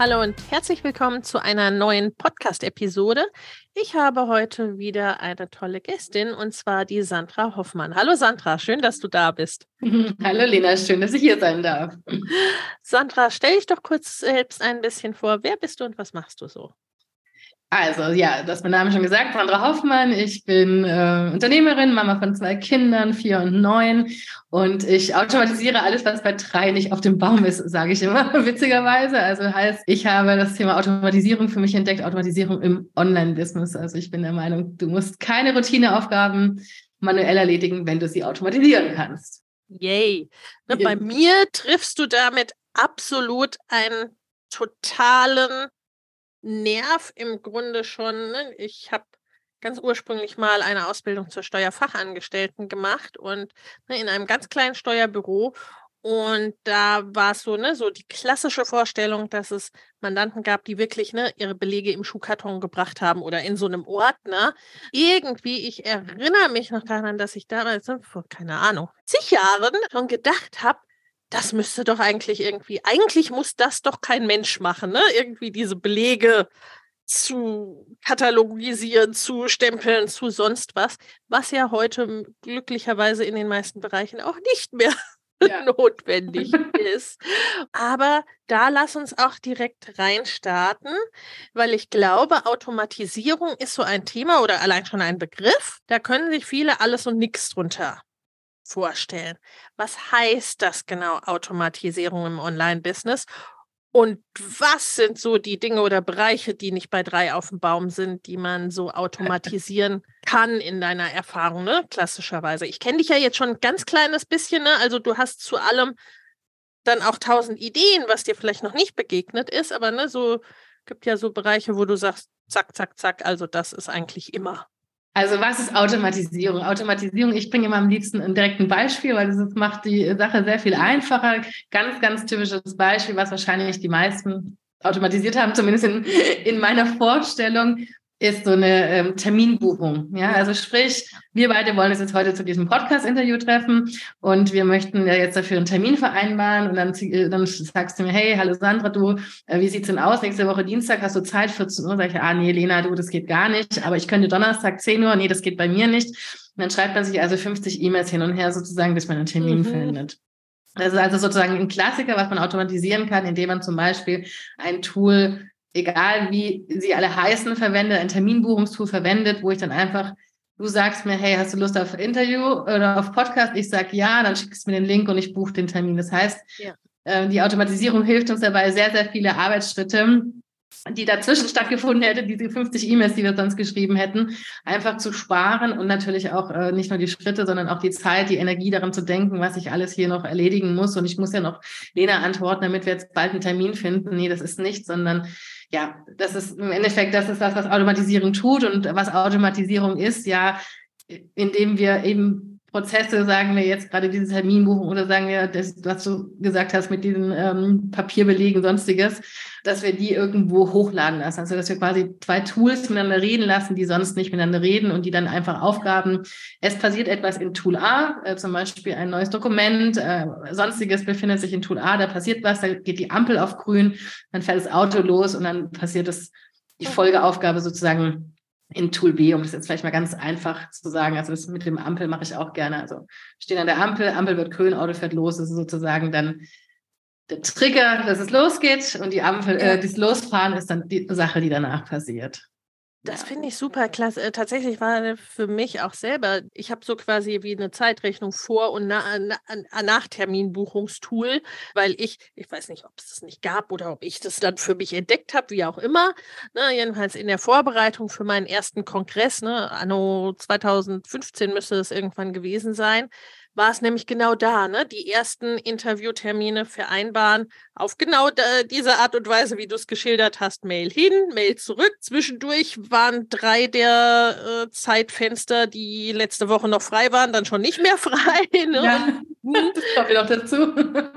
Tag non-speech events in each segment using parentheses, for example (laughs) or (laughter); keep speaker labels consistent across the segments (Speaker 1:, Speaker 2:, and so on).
Speaker 1: Hallo und herzlich willkommen zu einer neuen Podcast-Episode. Ich habe heute wieder eine tolle Gästin und zwar die Sandra Hoffmann. Hallo Sandra, schön, dass du da bist. (laughs)
Speaker 2: Hallo Lena, schön, dass ich hier sein darf.
Speaker 1: Sandra, stell dich doch kurz selbst ein bisschen vor. Wer bist du und was machst du so?
Speaker 2: Also ja, das ist mein Name schon gesagt, Sandra Hoffmann. Ich bin äh, Unternehmerin, Mama von zwei Kindern, vier und neun. Und ich automatisiere alles, was bei drei nicht auf dem Baum ist, sage ich immer, (laughs) witzigerweise. Also heißt, ich habe das Thema Automatisierung für mich entdeckt, Automatisierung im Online-Business. Also ich bin der Meinung, du musst keine Routineaufgaben manuell erledigen, wenn du sie automatisieren kannst.
Speaker 1: Yay. Ne, ja. Bei mir triffst du damit absolut einen totalen Nerv im Grunde schon. Ne? Ich habe ganz ursprünglich mal eine Ausbildung zur Steuerfachangestellten gemacht und ne, in einem ganz kleinen Steuerbüro. Und da war es so, ne, so die klassische Vorstellung, dass es Mandanten gab, die wirklich ne, ihre Belege im Schuhkarton gebracht haben oder in so einem Ordner. Irgendwie, ich erinnere mich noch daran, dass ich damals, ne, vor keine Ahnung, zig Jahren schon gedacht habe, das müsste doch eigentlich irgendwie, eigentlich muss das doch kein Mensch machen, ne? Irgendwie diese Belege zu katalogisieren, zu stempeln, zu sonst was, was ja heute glücklicherweise in den meisten Bereichen auch nicht mehr (laughs) ja. notwendig (laughs) ist. Aber da lass uns auch direkt reinstarten, weil ich glaube, Automatisierung ist so ein Thema oder allein schon ein Begriff. Da können sich viele alles und nichts drunter vorstellen. Was heißt das genau, Automatisierung im Online-Business? Und was sind so die Dinge oder Bereiche, die nicht bei drei auf dem Baum sind, die man so automatisieren kann in deiner Erfahrung, ne? Klassischerweise. Ich kenne dich ja jetzt schon ein ganz kleines bisschen, ne? Also du hast zu allem dann auch tausend Ideen, was dir vielleicht noch nicht begegnet ist, aber ne, so gibt ja so Bereiche, wo du sagst, zack, zack, zack, also das ist eigentlich immer.
Speaker 2: Also was ist Automatisierung? Automatisierung, ich bringe immer am liebsten ein direkten Beispiel, weil das macht die Sache sehr viel einfacher. Ganz, ganz typisches Beispiel, was wahrscheinlich die meisten automatisiert haben, zumindest in, in meiner Vorstellung ist so eine ähm, Terminbuchung. Ja, also sprich, wir beide wollen uns jetzt heute zu diesem Podcast-Interview treffen und wir möchten ja jetzt dafür einen Termin vereinbaren und dann, äh, dann sagst du mir, hey, hallo Sandra, du, äh, wie sieht's denn aus? Nächste Woche Dienstag hast du Zeit, 14 Uhr? Sag ich, ah, nee, Lena, du, das geht gar nicht, aber ich könnte Donnerstag 10 Uhr, nee, das geht bei mir nicht. Und dann schreibt man sich also 50 E-Mails hin und her sozusagen, bis man einen Termin mhm. findet. Das ist also sozusagen ein Klassiker, was man automatisieren kann, indem man zum Beispiel ein Tool egal wie sie alle heißen, verwende, ein Terminbuchungstool verwendet, wo ich dann einfach, du sagst mir, hey, hast du Lust auf Interview oder auf Podcast? Ich sage ja, dann schickst du mir den Link und ich buche den Termin. Das heißt, ja. äh, die Automatisierung hilft uns dabei, sehr, sehr viele Arbeitsschritte die dazwischen stattgefunden hätte, diese 50 E-Mails, die wir sonst geschrieben hätten, einfach zu sparen und natürlich auch äh, nicht nur die Schritte, sondern auch die Zeit, die Energie daran zu denken, was ich alles hier noch erledigen muss. Und ich muss ja noch Lena antworten, damit wir jetzt bald einen Termin finden. Nee, das ist nicht, sondern ja, das ist im Endeffekt, das ist das, was Automatisierung tut und was Automatisierung ist, ja, indem wir eben Prozesse, sagen wir jetzt gerade diese Terminbuchung oder sagen wir, das, was du gesagt hast mit diesen ähm, Papierbelegen, sonstiges, dass wir die irgendwo hochladen lassen. Also dass wir quasi zwei Tools miteinander reden lassen, die sonst nicht miteinander reden und die dann einfach Aufgaben, es passiert etwas in Tool A, äh, zum Beispiel ein neues Dokument, äh, sonstiges befindet sich in Tool A, da passiert was, da geht die Ampel auf grün, dann fährt das Auto los und dann passiert es, die Folgeaufgabe sozusagen in Tool B, um das jetzt vielleicht mal ganz einfach zu sagen. Also das mit dem Ampel mache ich auch gerne. Also stehen an der Ampel, Ampel wird grün, Auto fährt los, das ist sozusagen dann der Trigger, dass es losgeht und die Ampel, äh, das Losfahren ist dann die Sache, die danach passiert.
Speaker 1: Das finde ich super klasse. Äh, tatsächlich war für mich auch selber, ich habe so quasi wie eine Zeitrechnung vor- und na, na, nach Terminbuchungstool, weil ich, ich weiß nicht, ob es das nicht gab oder ob ich das dann für mich entdeckt habe, wie auch immer. Ne, jedenfalls in der Vorbereitung für meinen ersten Kongress, ne, anno 2015 müsste es irgendwann gewesen sein, war es nämlich genau da, ne? Die ersten Interviewtermine vereinbaren auf genau diese Art und Weise, wie du es geschildert hast. Mail hin, Mail zurück. Zwischendurch waren drei der äh, Zeitfenster, die letzte Woche noch frei waren, dann schon nicht mehr (laughs) frei. Ne? Ja,
Speaker 2: das kommt noch dazu.
Speaker 1: ne?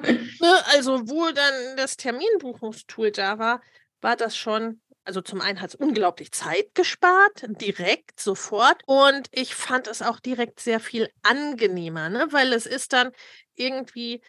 Speaker 1: Also, wo dann das Terminbuchungstool da war, war das schon also zum einen hat es unglaublich Zeit gespart, direkt, sofort. Und ich fand es auch direkt sehr viel angenehmer, ne? weil es ist dann irgendwie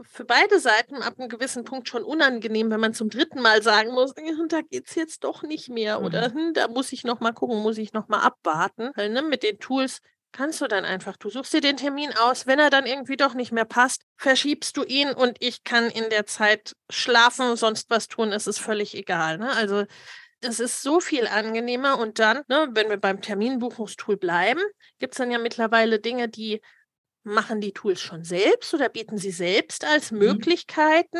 Speaker 1: für beide Seiten ab einem gewissen Punkt schon unangenehm, wenn man zum dritten Mal sagen muss, da geht es jetzt doch nicht mehr mhm. oder hm, da muss ich noch mal gucken, muss ich noch mal abwarten. Weil, ne, mit den Tools kannst du dann einfach, du suchst dir den Termin aus, wenn er dann irgendwie doch nicht mehr passt, verschiebst du ihn und ich kann in der Zeit schlafen, sonst was tun, es ist völlig egal. Ne? Also das ist so viel angenehmer und dann, ne, wenn wir beim Terminbuchungstool bleiben, gibt es dann ja mittlerweile Dinge, die machen die Tools schon selbst oder bieten sie selbst als mhm. Möglichkeiten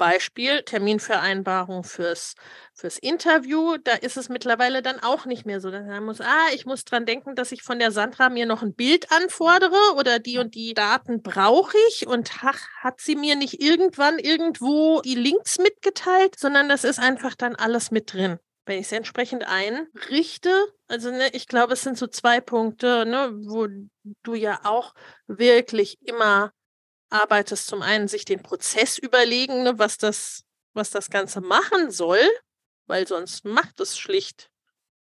Speaker 1: Beispiel Terminvereinbarung fürs, fürs Interview, da ist es mittlerweile dann auch nicht mehr so, man muss, ah, ich muss dran denken, dass ich von der Sandra mir noch ein Bild anfordere oder die und die Daten brauche ich und ach, hat sie mir nicht irgendwann irgendwo die Links mitgeteilt, sondern das ist einfach dann alles mit drin. Wenn ich es entsprechend einrichte, also ne, ich glaube, es sind so zwei Punkte, ne, wo du ja auch wirklich immer arbeitest, zum einen sich den Prozess überlegen, ne, was, das, was das Ganze machen soll, weil sonst macht es schlicht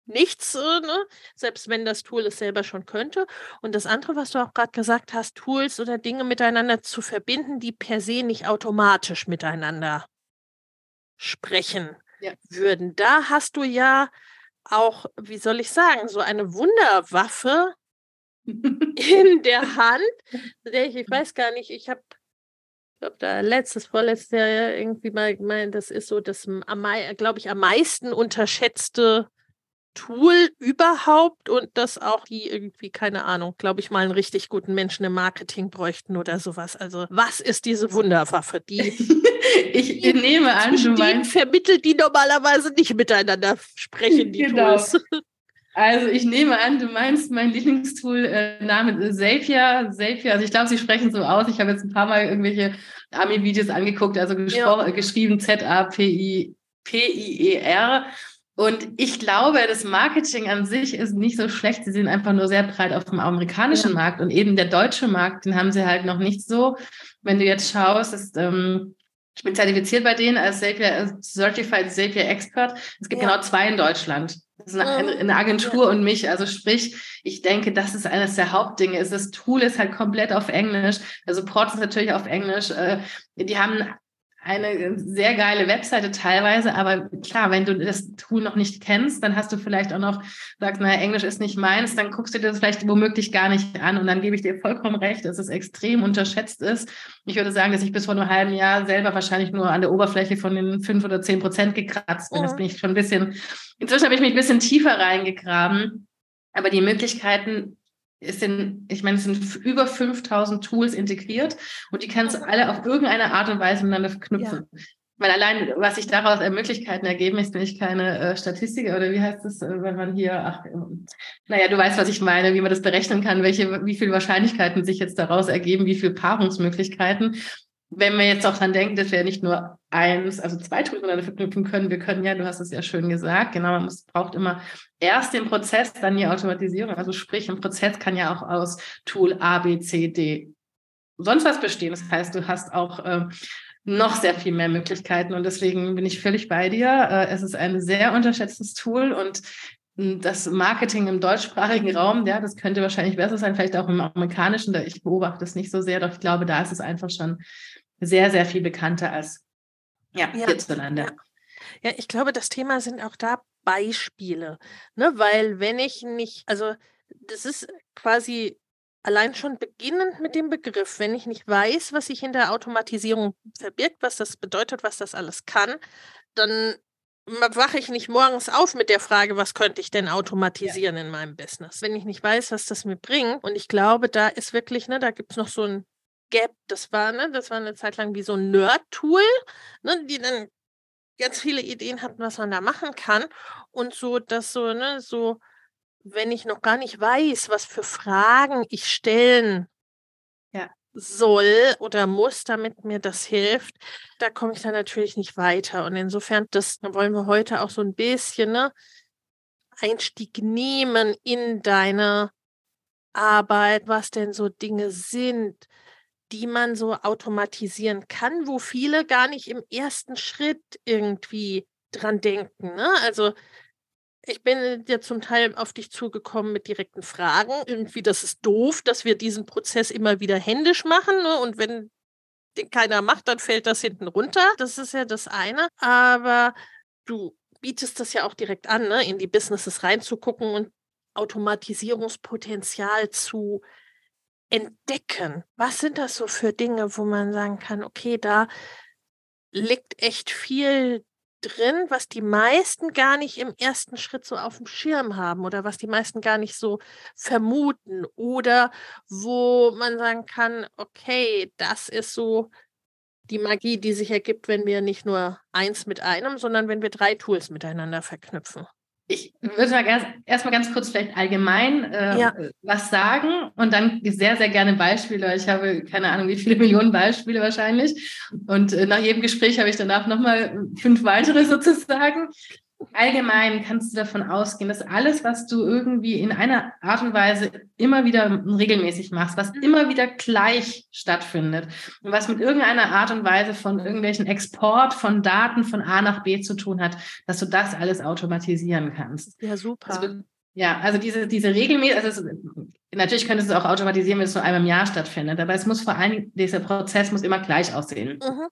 Speaker 1: nichts, äh, ne? selbst wenn das Tool es selber schon könnte. Und das andere, was du auch gerade gesagt hast, Tools oder Dinge miteinander zu verbinden, die per se nicht automatisch miteinander sprechen ja. würden. Da hast du ja auch, wie soll ich sagen, so eine Wunderwaffe, (laughs) in der Hand. Ich, weiß gar nicht, ich habe, ich glaube, da letztes, vorletztes Jahr irgendwie mal gemeint, das ist so das, glaube ich, am meisten unterschätzte Tool überhaupt und dass auch die irgendwie, keine Ahnung, glaube ich, mal einen richtig guten Menschen im Marketing bräuchten oder sowas. Also, was ist diese Wunderwaffe? Die (laughs)
Speaker 2: ich die, nehme an,
Speaker 1: du meinst. vermittelt, die normalerweise nicht miteinander sprechen, die (laughs) genau. Tools.
Speaker 2: Also ich nehme an, du meinst mein Lieblingstool äh, Name Zapier. Zapier, also ich glaube, sie sprechen so aus. Ich habe jetzt ein paar Mal irgendwelche Ami-Videos angeguckt, also ja. geschrieben Z-A-P-I-P-I-E-R. Und ich glaube, das Marketing an sich ist nicht so schlecht. Sie sind einfach nur sehr breit auf dem amerikanischen ja. Markt und eben der deutsche Markt, den haben sie halt noch nicht so. Wenn du jetzt schaust, ist, ähm, ich bin zertifiziert bei denen als Zapier, Certified Zapier Expert. Es gibt ja. genau zwei in Deutschland. Das ist eine, Agentur und mich. Also sprich, ich denke, das ist eines der Hauptdinge. Das Tool ist halt komplett auf Englisch. Also Port ist natürlich auf Englisch. Äh, die haben eine sehr geile Webseite teilweise, aber klar, wenn du das Tool noch nicht kennst, dann hast du vielleicht auch noch, sagst, naja, Englisch ist nicht meins, dann guckst du dir das vielleicht womöglich gar nicht an und dann gebe ich dir vollkommen recht, dass es extrem unterschätzt ist. Ich würde sagen, dass ich bis vor einem halben Jahr selber wahrscheinlich nur an der Oberfläche von den fünf oder zehn Prozent gekratzt bin. Mhm. Jetzt bin ich schon ein bisschen, inzwischen habe ich mich ein bisschen tiefer reingegraben, aber die Möglichkeiten es sind, ich meine, es sind über 5000 Tools integriert und die kannst du alle auf irgendeine Art und Weise miteinander verknüpfen. Ja. Weil allein, was sich daraus an Möglichkeiten ergeben, ist bin ich keine äh, Statistiker oder wie heißt das, äh, wenn man hier, ach, äh, naja, du weißt, was ich meine, wie man das berechnen kann, welche, wie viele Wahrscheinlichkeiten sich jetzt daraus ergeben, wie viele Paarungsmöglichkeiten wenn wir jetzt auch dran denken, dass wir nicht nur eins, also zwei Tools miteinander verknüpfen können, wir können ja, du hast es ja schön gesagt, genau, man muss, braucht immer erst den Prozess, dann die Automatisierung. Also sprich, ein Prozess kann ja auch aus Tool A, B, C, D sonst was bestehen. Das heißt, du hast auch äh, noch sehr viel mehr Möglichkeiten und deswegen bin ich völlig bei dir. Äh, es ist ein sehr unterschätztes Tool und hm, das Marketing im deutschsprachigen Raum, ja, das könnte wahrscheinlich besser sein, vielleicht auch im amerikanischen. Ich beobachte es nicht so sehr, doch ich glaube, da ist es einfach schon sehr, sehr viel bekannter als ja, ja hierzulande.
Speaker 1: Ja. ja, ich glaube, das Thema sind auch da Beispiele, ne? Weil wenn ich nicht, also das ist quasi allein schon beginnend mit dem Begriff, wenn ich nicht weiß, was sich hinter Automatisierung verbirgt, was das bedeutet, was das alles kann, dann wache ich nicht morgens auf mit der Frage, was könnte ich denn automatisieren ja. in meinem Business, wenn ich nicht weiß, was das mir bringt. Und ich glaube, da ist wirklich, ne, da gibt es noch so ein Gap. Das war, ne, das war eine Zeit lang wie so ein Nerd-Tool, ne, die dann ganz viele Ideen hatten, was man da machen kann. Und so, dass so, ne, so, wenn ich noch gar nicht weiß, was für Fragen ich stellen ja. soll oder muss, damit mir das hilft, da komme ich dann natürlich nicht weiter. Und insofern, das wollen wir heute auch so ein bisschen, ne, Einstieg nehmen in deine Arbeit, was denn so Dinge sind, die man so automatisieren kann, wo viele gar nicht im ersten Schritt irgendwie dran denken. Ne? Also ich bin ja zum Teil auf dich zugekommen mit direkten Fragen. Irgendwie, das ist doof, dass wir diesen Prozess immer wieder händisch machen. Ne? Und wenn den keiner macht, dann fällt das hinten runter. Das ist ja das eine. Aber du bietest das ja auch direkt an, ne? in die Businesses reinzugucken und Automatisierungspotenzial zu entdecken. Was sind das so für Dinge, wo man sagen kann, okay, da liegt echt viel drin, was die meisten gar nicht im ersten Schritt so auf dem Schirm haben oder was die meisten gar nicht so vermuten oder wo man sagen kann, okay, das ist so die Magie, die sich ergibt, wenn wir nicht nur eins mit einem, sondern wenn wir drei Tools miteinander verknüpfen.
Speaker 2: Ich würde mal erst, erst mal ganz kurz vielleicht allgemein äh, ja. was sagen und dann sehr, sehr gerne Beispiele. Ich habe keine Ahnung, wie viele (laughs) Millionen Beispiele wahrscheinlich. Und äh, nach jedem Gespräch habe ich danach nochmal fünf weitere sozusagen. Allgemein kannst du davon ausgehen, dass alles, was du irgendwie in einer Art und Weise immer wieder regelmäßig machst, was mhm. immer wieder gleich stattfindet und was mit irgendeiner Art und Weise von irgendwelchen Export von Daten von A nach B zu tun hat, dass du das alles automatisieren kannst.
Speaker 1: Ja, super.
Speaker 2: Also, ja, also diese, diese regelmäßig, also es, natürlich könntest du es auch automatisieren, wenn es nur einmal im Jahr stattfindet, aber es muss vor allem, dieser Prozess muss immer gleich aussehen. Mhm.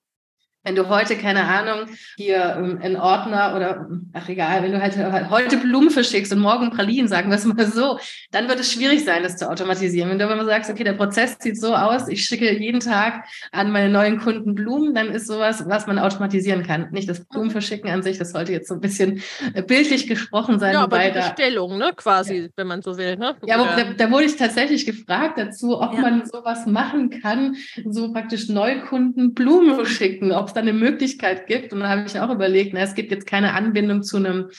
Speaker 2: Wenn du heute, keine Ahnung, hier ähm, einen Ordner oder, ach egal, wenn du halt heute Blumen verschickst und morgen Pralinen, sagen wir es mal so, dann wird es schwierig sein, das zu automatisieren. Wenn du aber sagst, okay, der Prozess sieht so aus, ich schicke jeden Tag an meine neuen Kunden Blumen, dann ist sowas, was man automatisieren kann. Nicht das Blumenverschicken an sich, das sollte jetzt so ein bisschen äh, bildlich gesprochen sein.
Speaker 1: Ja, aber die Bestellung, ne, quasi, ja. wenn man so will, ne?
Speaker 2: Ja, aber da, da, wurde ich tatsächlich gefragt dazu, ob ja. man sowas machen kann, so praktisch Neukunden Blumen schicken, ob es da eine Möglichkeit gibt. Und dann habe ich auch überlegt, na, es gibt jetzt keine Anbindung zu einem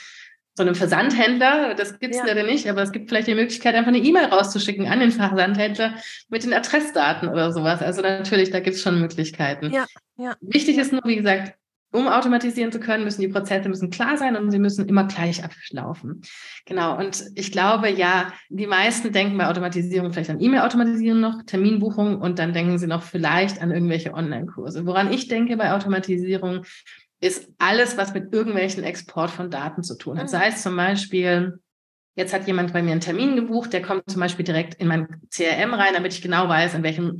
Speaker 2: so einem Versandhändler, das gibt es ja. leider nicht, aber es gibt vielleicht die Möglichkeit, einfach eine E-Mail rauszuschicken an den Versandhändler mit den Adressdaten oder sowas. Also natürlich, da gibt es schon Möglichkeiten. Ja, ja. Wichtig ist nur, wie gesagt, um automatisieren zu können, müssen die Prozesse müssen klar sein und sie müssen immer gleich ablaufen. Genau. Und ich glaube, ja, die meisten denken bei Automatisierung vielleicht an E-Mail-Automatisierung noch, Terminbuchung und dann denken sie noch vielleicht an irgendwelche Online-Kurse. Woran ich denke bei Automatisierung ist alles, was mit irgendwelchen Export von Daten zu tun hat. Mhm. Sei es zum Beispiel, jetzt hat jemand bei mir einen Termin gebucht, der kommt zum Beispiel direkt in mein CRM rein, damit ich genau weiß, in welchem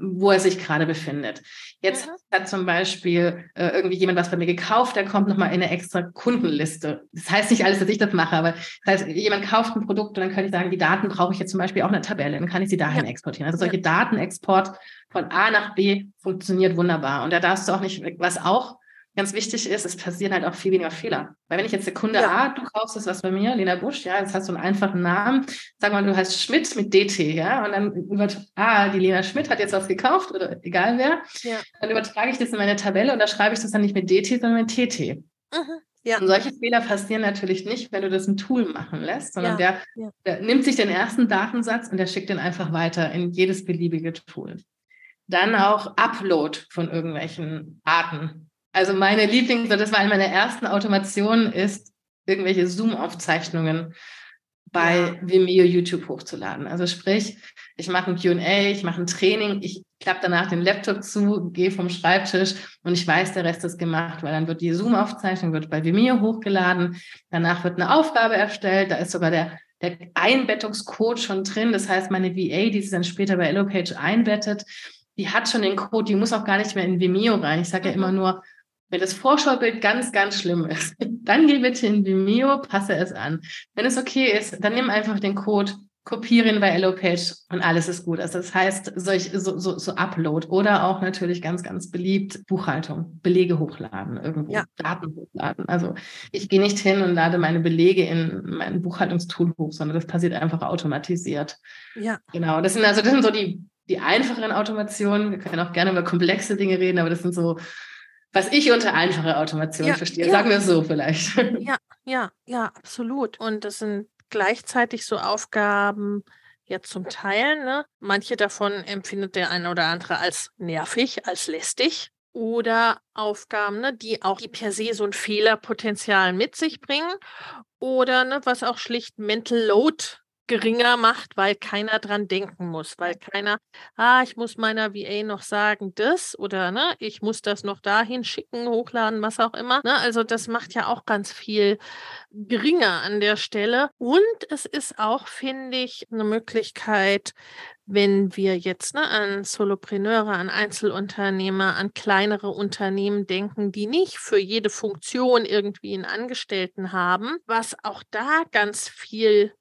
Speaker 2: wo er sich gerade befindet. Jetzt mhm. hat zum Beispiel äh, irgendwie jemand was bei mir gekauft, der kommt nochmal in eine extra Kundenliste. Das heißt nicht alles, dass ich das mache, aber das heißt, jemand kauft ein Produkt und dann kann ich sagen, die Daten brauche ich jetzt zum Beispiel auch eine Tabelle, dann kann ich sie dahin ja. exportieren. Also solche ja. Datenexport von A nach B funktioniert wunderbar. Und da darfst du auch nicht, was auch ganz wichtig ist, es passieren halt auch viel weniger Fehler. Weil wenn ich jetzt der Kunde ja. A, du kaufst das was bei mir, Lena Busch, ja, jetzt hast du einen einfachen Namen, sag mal, du heißt Schmidt mit DT, ja, und dann wird, ah, die Lena Schmidt hat jetzt was gekauft oder egal wer, ja. dann übertrage ich das in meine Tabelle und da schreibe ich das dann nicht mit DT, sondern mit TT. Mhm. Ja. Und solche Fehler passieren natürlich nicht, wenn du das ein Tool machen lässt, sondern ja. Der, der nimmt sich den ersten Datensatz und der schickt den einfach weiter in jedes beliebige Tool. Dann auch Upload von irgendwelchen Arten also meine Lieblings, das war eine meiner ersten Automationen, ist irgendwelche Zoom-Aufzeichnungen bei ja. Vimeo YouTube hochzuladen. Also sprich, ich mache ein QA, ich mache ein Training, ich klappe danach den Laptop zu, gehe vom Schreibtisch und ich weiß, der Rest ist gemacht, weil dann wird die Zoom-Aufzeichnung wird bei Vimeo hochgeladen. Danach wird eine Aufgabe erstellt, da ist sogar der, der Einbettungscode schon drin. Das heißt, meine VA, die sich dann später bei Elopage einbettet, die hat schon den Code, die muss auch gar nicht mehr in Vimeo rein. Ich sage ja immer nur, Wenn das Vorschaubild ganz, ganz schlimm ist, (laughs) dann geh bitte in Vimeo, passe es an. Wenn es okay ist, dann nimm einfach den Code kopieren bei Elopage und alles ist gut. Also das heißt, solch, so, so, so Upload oder auch natürlich ganz, ganz beliebt Buchhaltung, Belege hochladen, irgendwo, ja. Daten hochladen. Also ich gehe nicht hin und lade meine Belege in mein Buchhaltungstool hoch, sondern das passiert einfach automatisiert. Ja. Genau. Das sind also, das sind so die, die einfacheren Automationen. Wir können auch gerne über komplexe Dinge reden, aber das sind so, was ich unter einfache Automation ja, verstehe. Ja. Sagen wir es so vielleicht. (laughs)
Speaker 1: Ja, ja, ja, absolut. Und das sind gleichzeitig so Aufgaben ja zum Teil. Ne? Manche davon empfindet der eine oder andere als nervig, als lästig. Oder Aufgaben, ne, die auch die per se so ein Fehlerpotenzial mit sich bringen. Oder ne, was auch schlicht Mental Load geringer macht, weil keiner dran denken muss, weil keiner, ah, ich muss meiner VA noch sagen, das oder ne, ich muss das noch dahin schicken, hochladen, was auch immer. Ne? Also das macht ja auch ganz viel geringer an der Stelle. Und es ist auch, finde ich, eine Möglichkeit, wenn wir jetzt ne, an Solopreneure, an Einzelunternehmer, an kleinere Unternehmen denken, die nicht für jede Funktion irgendwie einen Angestellten haben, was auch da ganz viel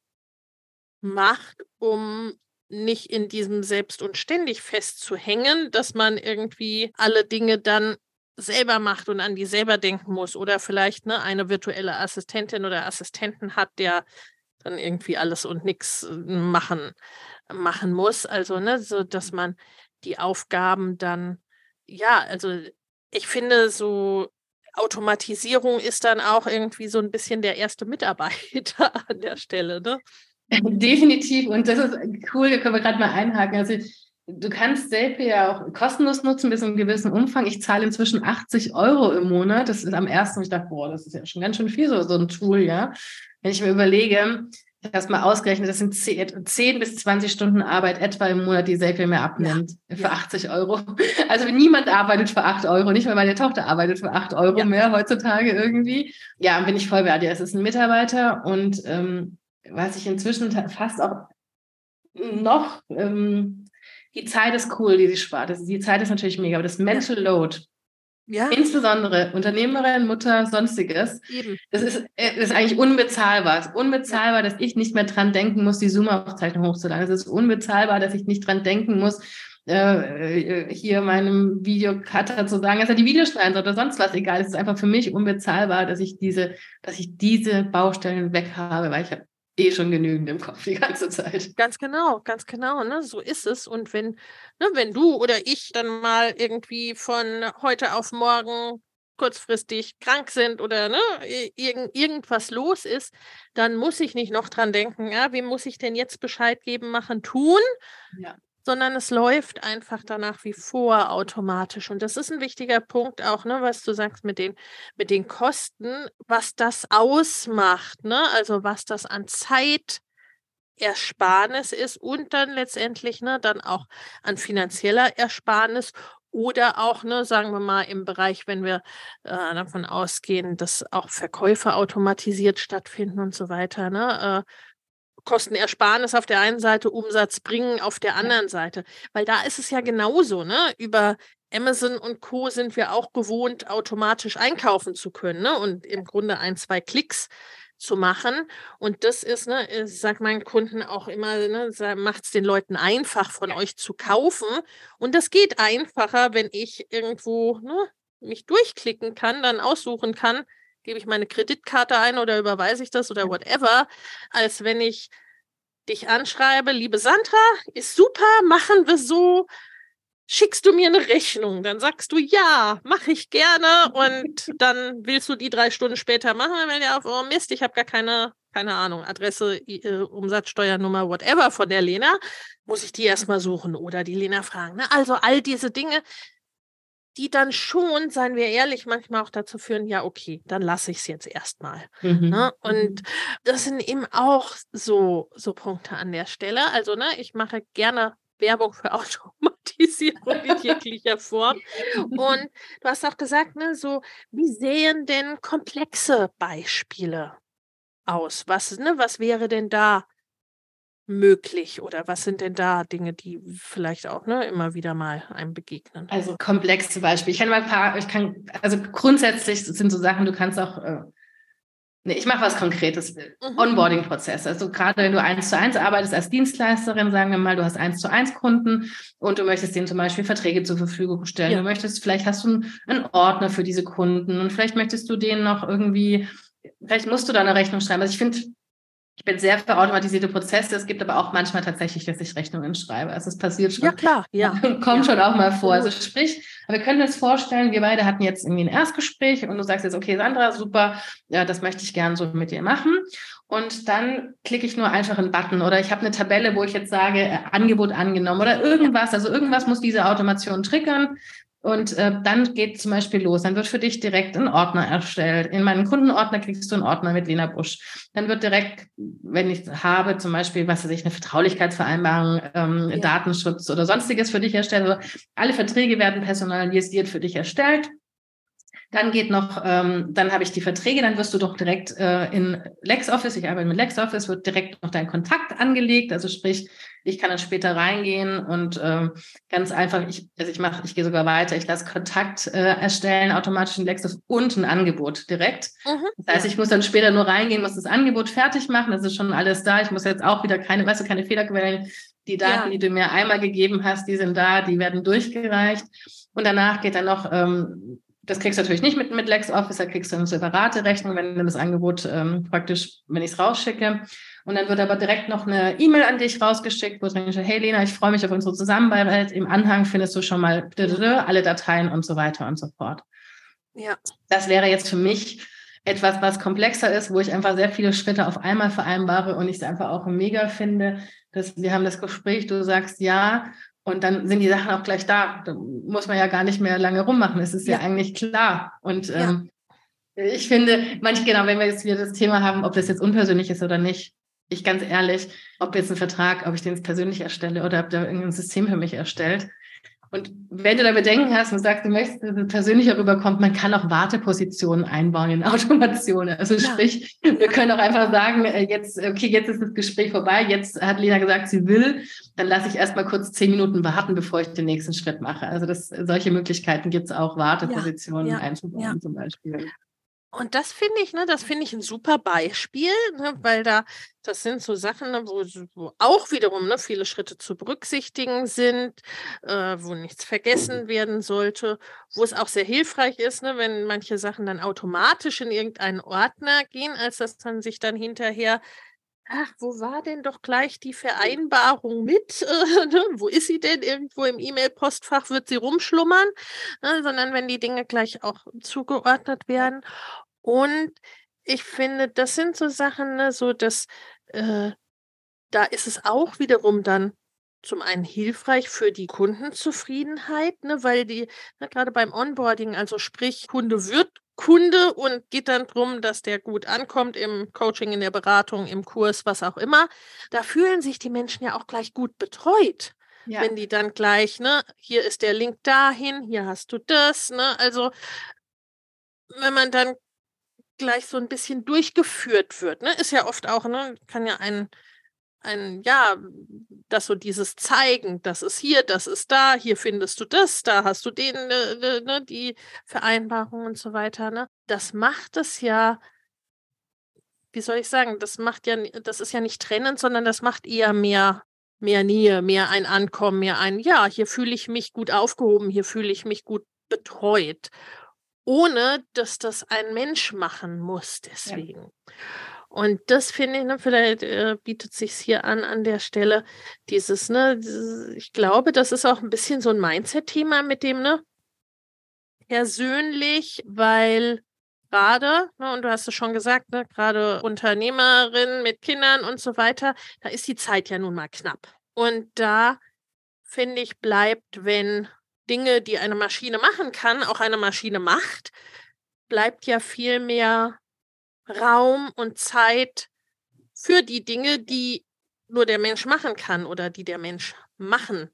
Speaker 1: macht, um nicht in diesem Selbst und ständig festzuhängen, dass man irgendwie alle Dinge dann selber macht und an die selber denken muss oder vielleicht ne, eine virtuelle Assistentin oder Assistenten hat, der dann irgendwie alles und nichts äh, machen, machen muss. Also, ne, so dass man die Aufgaben dann, ja, also ich finde, so Automatisierung ist dann auch irgendwie so ein bisschen der erste Mitarbeiter (laughs) an der Stelle, ne? (laughs)
Speaker 2: Definitiv. Und das ist cool, da können wir gerade mal einhaken. Also du kannst Selfie ja auch kostenlos nutzen bis zu einem gewissen Umfang. Ich zahle inzwischen 80 Euro im Monat. Das ist am ersten, ich dachte, boah, das ist ja schon ganz schön viel, so, so ein Tool, ja. Wenn ich mir überlege, ich habe es mal ausgerechnet, das sind 10, 10, bis 20 Stunden Arbeit etwa im Monat, die Selfie mir abnimmt. Ja. Für 80 Euro. (laughs) Also niemand arbeitet für 8 Euro, nicht mal meine Tochter arbeitet für 8 Euro ja. mehr heutzutage irgendwie. Ja, bin ich voll bei dir. Es ist ein Mitarbeiter und ähm, was ich inzwischen fast auch noch, ähm, die Zeit ist cool, die sie spart. Das, die Zeit ist natürlich mega, aber das Mental Load, ja. insbesondere Unternehmerin, Mutter, sonstiges, Eben. das ist, äh, das ist eigentlich unbezahlbar. Es ist unbezahlbar, dass ich nicht mehr dran denken muss, die Zoom-Aufzeichnung hochzuladen. Es ist unbezahlbar, dass ich nicht dran denken muss, äh, äh, hier meinem Videocutter zu sagen, dass er die Videos schneiden soll oder sonst was, egal. Es ist einfach für mich unbezahlbar, dass ich diese, dass ich diese Baustellen weg habe, weil ich habe eh schon genügend im Kopf die ganze Zeit.
Speaker 1: Ganz genau, ganz genau, ne? So ist es. Und wenn, ne, wenn du oder ich dann mal irgendwie von heute auf morgen kurzfristig krank sind oder ne, irgend, irgendwas los ist, dann muss ich nicht noch dran denken, ja, wem muss ich denn jetzt Bescheid geben, machen, tun? Ja sondern es läuft einfach danach wie vor automatisch. Und das ist ein wichtiger Punkt auch, ne, was du sagst mit den, mit den Kosten, was das ausmacht, ne? Also was das an Zeit Ersparnis ist und dann letztendlich ne, dann auch an finanzieller Ersparnis oder auch, ne, sagen wir mal, im Bereich, wenn wir äh, davon ausgehen, dass auch Verkäufe automatisiert stattfinden und so weiter, ne, äh, Kostenersparnis auf der einen Seite, Umsatz bringen auf der anderen Seite. Weil da ist es ja genauso, ne? Über Amazon und Co. sind wir auch gewohnt, automatisch einkaufen zu können ne? und im Grunde ein, zwei Klicks zu machen. Und das ist, ne, ich sage meinen Kunden auch immer, ne, macht es den Leuten einfach, von euch zu kaufen. Und das geht einfacher, wenn ich irgendwo ne, mich durchklicken kann, dann aussuchen kann, gebe ich meine Kreditkarte ein oder überweise ich das oder whatever, als wenn ich dich anschreibe, liebe Sandra, ist super, machen wir so. Schickst du mir eine Rechnung? Dann sagst du ja, mache ich gerne und (laughs) dann willst du die drei Stunden später machen, dann ja auf, oh Mist, ich habe gar keine, keine Ahnung, Adresse, äh, Umsatzsteuernummer, whatever von der Lena, muss ich die erstmal suchen oder die Lena fragen. Ne? Also all diese Dinge, die dann schon, seien wir ehrlich, manchmal auch dazu führen, ja, okay, dann lasse ich es jetzt erstmal. Mhm. Ne? Und mhm. das sind eben auch so, so Punkte an der Stelle. Also, ne, ich mache gerne Werbung für (laughs) Automatisierung in jeglicher Form. Und du hast auch gesagt, ne, so, wie sehen denn komplexe Beispiele aus? Was, ne, was wäre denn da möglich oder was sind denn da Dinge, die vielleicht auch ne, immer wieder mal einem begegnen?
Speaker 2: Also komplex zum Beispiel. Ich kann mal ein paar, ich kann, also grundsätzlich sind so Sachen, du kannst auch, äh, nee, ich mache was Konkretes. Mhm. Onboarding-Prozess. Also gerade wenn du eins zu eins arbeitest als Dienstleisterin, sagen wir mal, du hast eins zu eins Kunden und du möchtest denen zum Beispiel Verträge zur Verfügung stellen. Ja. Du möchtest, vielleicht hast du einen, einen Ordner für diese Kunden und vielleicht möchtest du denen noch irgendwie vielleicht musst du da eine Rechnung schreiben. Also ich finde, ich bin sehr für automatisierte Prozesse. Es gibt aber auch manchmal tatsächlich, dass ich Rechnungen schreibe. Also es passiert schon.
Speaker 1: Ja, klar, ja. (laughs)
Speaker 2: Kommt ja. schon auch mal vor. Also sprich, wir können uns vorstellen, wir beide hatten jetzt irgendwie ein Erstgespräch und du sagst jetzt, okay, Sandra, super, ja, das möchte ich gern so mit dir machen. Und dann klicke ich nur einfach einen Button oder ich habe eine Tabelle, wo ich jetzt sage, äh, Angebot angenommen oder irgendwas. Also irgendwas muss diese Automation triggern. Und äh, dann geht zum Beispiel los. Dann wird für dich direkt ein Ordner erstellt. In meinen Kundenordner kriegst du einen Ordner mit Lena Busch. Dann wird direkt, wenn ich habe, zum Beispiel, was weiß ich, eine Vertraulichkeitsvereinbarung, ähm, ja. Datenschutz oder sonstiges für dich erstellt. Also alle Verträge werden personalisiert für dich erstellt. Dann geht noch, ähm, dann habe ich die Verträge, dann wirst du doch direkt äh, in LexOffice, ich arbeite mit LexOffice, wird direkt noch dein Kontakt angelegt. Also sprich, ich kann dann später reingehen und ähm, ganz einfach, ich, also ich mache, ich gehe sogar weiter, ich lasse Kontakt äh, erstellen, automatisch in LexOffice und ein Angebot direkt. Mhm. Das heißt, ich muss dann später nur reingehen, muss das Angebot fertig machen, das ist schon alles da. Ich muss jetzt auch wieder keine, weißt du, keine Fehlerquellen. Die Daten, ja. die du mir einmal gegeben hast, die sind da, die werden durchgereicht. Und danach geht dann noch ähm, das kriegst du natürlich nicht mit, mit LexOffice, da kriegst du eine separate Rechnung, wenn du das Angebot ähm, praktisch, wenn ich es rausschicke. Und dann wird aber direkt noch eine E-Mail an dich rausgeschickt, wo drin steht, hey Lena, ich freue mich auf unsere Zusammenarbeit. Im Anhang findest du schon mal alle Dateien und so weiter und so fort. Ja. Das wäre jetzt für mich etwas, was komplexer ist, wo ich einfach sehr viele Schritte auf einmal vereinbare und ich es einfach auch mega finde, dass wir haben das Gespräch, du sagst ja und dann sind die Sachen auch gleich da. Da muss man ja gar nicht mehr lange rummachen. Es ist ja, ja eigentlich klar. Und ähm, ja. ich finde, manch genau, wenn wir jetzt wieder das Thema haben, ob das jetzt unpersönlich ist oder nicht, ich ganz ehrlich, ob jetzt ein Vertrag, ob ich den jetzt persönlich erstelle oder ob da irgendein System für mich erstellt, und wenn du da Bedenken hast und sagst, du möchtest, dass es persönlicher rüberkommt, man kann auch Wartepositionen einbauen in (laughs) Automation. Also sprich, wir können auch einfach sagen, äh, jetzt, okay, jetzt ist das Gespräch vorbei, jetzt hat Lena gesagt, sie will, dann lasse ich erstmal kurz zehn Minuten warten, bevor ich den nächsten Schritt mache. Also das, solche Möglichkeiten gibt es auch, Wartepositionen ja, ja, einzubauen ja. zum Beispiel.
Speaker 1: Und das finde ich, ne, das finde ich ein super Beispiel, ne, weil da, das sind so Sachen, ne, wo, wo auch wiederum ne, viele Schritte zu berücksichtigen sind, äh, wo nichts vergessen werden sollte, wo es auch sehr hilfreich ist, ne, wenn manche Sachen dann automatisch in irgendeinen Ordner gehen, als dass dann sich dann hinterher ach, wo war denn doch gleich die Vereinbarung mit? Äh, (laughs) ne? Wo ist sie denn? Irgendwo im E-Mail-Postfach wird sie rumschlummern, ne? sondern wenn die Dinge gleich auch zugeordnet werden. Und ich finde, das sind so Sachen, ne, so dass äh, da ist es auch wiederum dann zum einen hilfreich für die Kundenzufriedenheit, ne, weil die ne, gerade beim Onboarding, also sprich, Kunde wird Kunde und geht dann darum, dass der gut ankommt im Coaching, in der Beratung, im Kurs, was auch immer. Da fühlen sich die Menschen ja auch gleich gut betreut. Ja. Wenn die dann gleich, ne, hier ist der Link dahin, hier hast du das, ne, also wenn man dann gleich so ein bisschen durchgeführt wird. Ne? Ist ja oft auch, ne, kann ja ein, ein, ja, das so dieses Zeigen, das ist hier, das ist da, hier findest du das, da hast du den, ne, ne die Vereinbarung und so weiter. Ne? Das macht es ja, wie soll ich sagen, das macht ja, das ist ja nicht trennend, sondern das macht eher mehr mehr Nähe, mehr ein Ankommen, mehr ein, ja, hier fühle ich mich gut aufgehoben, hier fühle ich mich gut betreut ohne dass das ein Mensch machen muss. Deswegen. Ja. Und das finde ich, ne, vielleicht äh, bietet sich hier an an der Stelle dieses, ne, ich glaube, das ist auch ein bisschen so ein Mindset-Thema mit dem, ne, persönlich, weil gerade, ne, und du hast es schon gesagt, ne, gerade Unternehmerin mit Kindern und so weiter, da ist die Zeit ja nun mal knapp. Und da finde ich, bleibt, wenn Dinge, die eine Maschine machen kann, auch eine Maschine macht, bleibt ja viel mehr Raum und Zeit für die Dinge, die nur der Mensch machen kann oder die der Mensch machen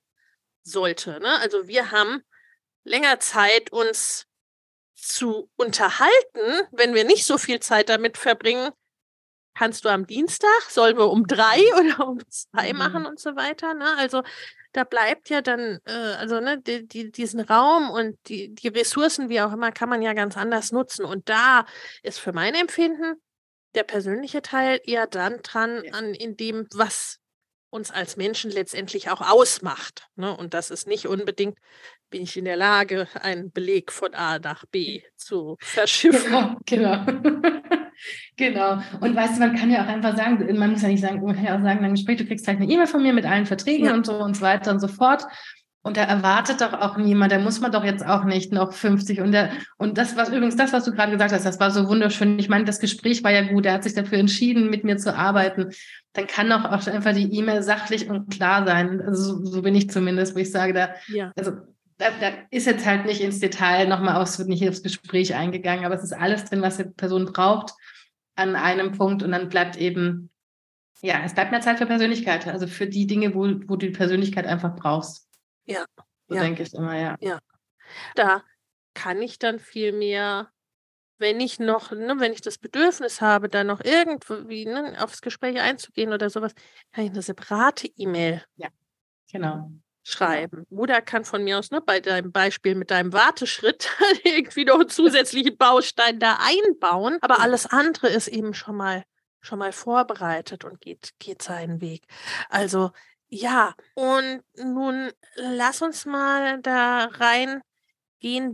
Speaker 1: sollte. Ne? Also wir haben länger Zeit, uns zu unterhalten, wenn wir nicht so viel Zeit damit verbringen, kannst du am Dienstag, sollen wir um drei (laughs) oder um zwei mhm. machen und so weiter. Ne? Also da bleibt ja dann, äh, also ne, die, die, diesen Raum und die, die Ressourcen, wie auch immer, kann man ja ganz anders nutzen. Und da ist für mein Empfinden der persönliche Teil eher dann dran, an in dem, was uns als Menschen letztendlich auch ausmacht. Ne? Und das ist nicht unbedingt, bin ich in der Lage, einen Beleg von A nach B zu verschiffen.
Speaker 2: Genau, genau. Genau. Und weißt du, man kann ja auch einfach sagen, man muss ja nicht sagen, man kann ja auch sagen, dann Gespräch, du kriegst halt eine E-Mail von mir mit allen Verträgen ja. und so und so weiter und so fort. Und da erwartet doch auch niemand, da muss man doch jetzt auch nicht noch 50. Und, der, und das, was übrigens, das, was du gerade gesagt hast, das war so wunderschön. Ich meine, das Gespräch war ja gut, er hat sich dafür entschieden, mit mir zu arbeiten. Dann kann doch auch einfach die E-Mail sachlich und klar sein. Also so, so, bin ich zumindest, wo ich sage, da, ja. also da, da, ist jetzt halt nicht ins Detail nochmal aus, wird nicht aufs Gespräch eingegangen, aber es ist alles drin, was die Person braucht an einem Punkt und dann bleibt eben, ja, es bleibt mehr Zeit für Persönlichkeit, also für die Dinge, wo, wo du die Persönlichkeit einfach brauchst.
Speaker 1: Ja.
Speaker 2: So ja. denke ich immer, ja.
Speaker 1: Ja. Da kann ich dann viel mehr, wenn ich noch, ne, wenn ich das Bedürfnis habe, da noch irgendwie ne, aufs Gespräch einzugehen oder sowas, kann ich eine separate E-Mail
Speaker 2: ja. genau.
Speaker 1: Schreiben. Oder kann von mir aus, ne, bei deinem Beispiel mit deinem Warteschritt (laughs) irgendwie noch einen zusätzlichen Baustein da einbauen. Aber alles andere ist eben schon mal schon mal vorbereitet und geht, geht seinen Weg. Also ja, und nun lass uns mal da reingehen.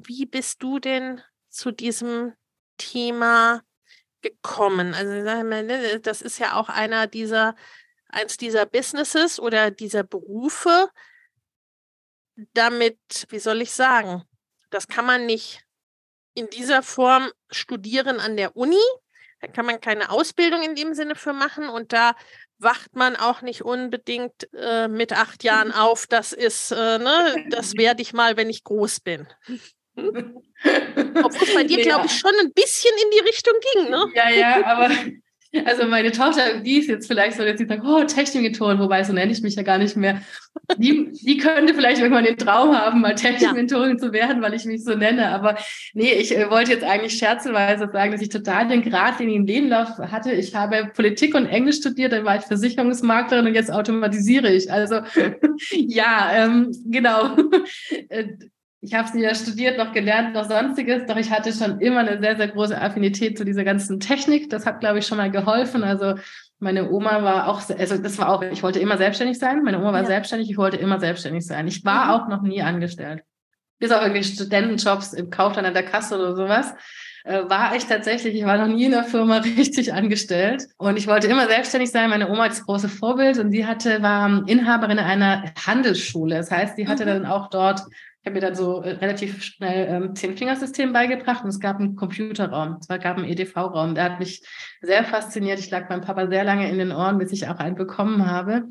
Speaker 1: Wie bist du denn zu diesem Thema gekommen? Also ne, das ist ja auch einer dieser, eins dieser Businesses oder dieser Berufe. Damit, wie soll ich sagen, das kann man nicht in dieser Form studieren an der Uni. Da kann man keine Ausbildung in dem Sinne für machen und da wacht man auch nicht unbedingt äh, mit acht Jahren (laughs) auf. Das ist, äh, ne, das werde ich mal, wenn ich groß bin. (laughs) Obwohl es bei dir, glaube ich, schon ein bisschen in die Richtung ging, ne?
Speaker 2: Ja, ja, aber (laughs) (laughs) also meine Tochter, die ist jetzt vielleicht so, dass sie sagt, oh, Technikmentorin, wobei so nenne ich mich ja gar nicht mehr. Die, die könnte vielleicht irgendwann den Traum haben, mal Technikmentorin ja. zu werden, weil ich mich so nenne. Aber nee, ich äh, wollte jetzt eigentlich scherzenweise sagen, dass ich total den geradlinigen Lebenlauf hatte. Ich habe Politik und Englisch studiert, dann war ich Versicherungsmaklerin und jetzt automatisiere ich. Also (laughs) ja, ähm, genau. (laughs) Ich habe es weder studiert noch gelernt noch sonstiges, doch ich hatte schon immer eine sehr, sehr große Affinität zu dieser ganzen Technik. Das hat, glaube ich, schon mal geholfen. Also meine Oma war auch, also das war auch, ich wollte immer selbstständig sein. Meine Oma war ja. selbstständig, ich wollte immer selbstständig sein. Ich war mhm. auch noch nie angestellt. Bis auf irgendwie Studentenjobs im Kaufland an der Kasse oder sowas äh, war ich tatsächlich, ich war noch nie in der Firma (laughs) richtig angestellt und ich wollte immer selbstständig sein. Meine Oma ist das große Vorbild und sie hatte, war Inhaberin einer Handelsschule. Das heißt, sie hatte mhm. dann auch dort habe mir dann so äh, relativ schnell ähm, Zehn-Fingersystem beigebracht und es gab einen Computerraum, es gab einen EDV-Raum. Der hat mich sehr fasziniert. Ich lag meinem Papa sehr lange in den Ohren, bis ich auch einen bekommen habe.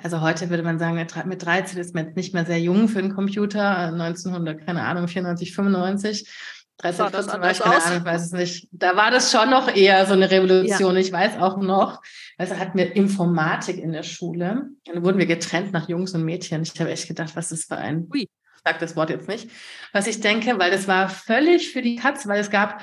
Speaker 2: Also heute würde man sagen, mit 13 ist man nicht mehr sehr jung für einen Computer. 1900, keine Ahnung, 94, 95. 13, 14 war ich, keine Ahnung, ich weiß es nicht. Da war das schon noch eher so eine Revolution. Ja. Ich weiß auch noch, also hatten wir Informatik in der Schule. Dann wurden wir getrennt nach Jungs und Mädchen. Ich habe echt gedacht, was ist für ein Ui sage das Wort jetzt nicht, was ich denke, weil das war völlig für die Katz, weil es gab,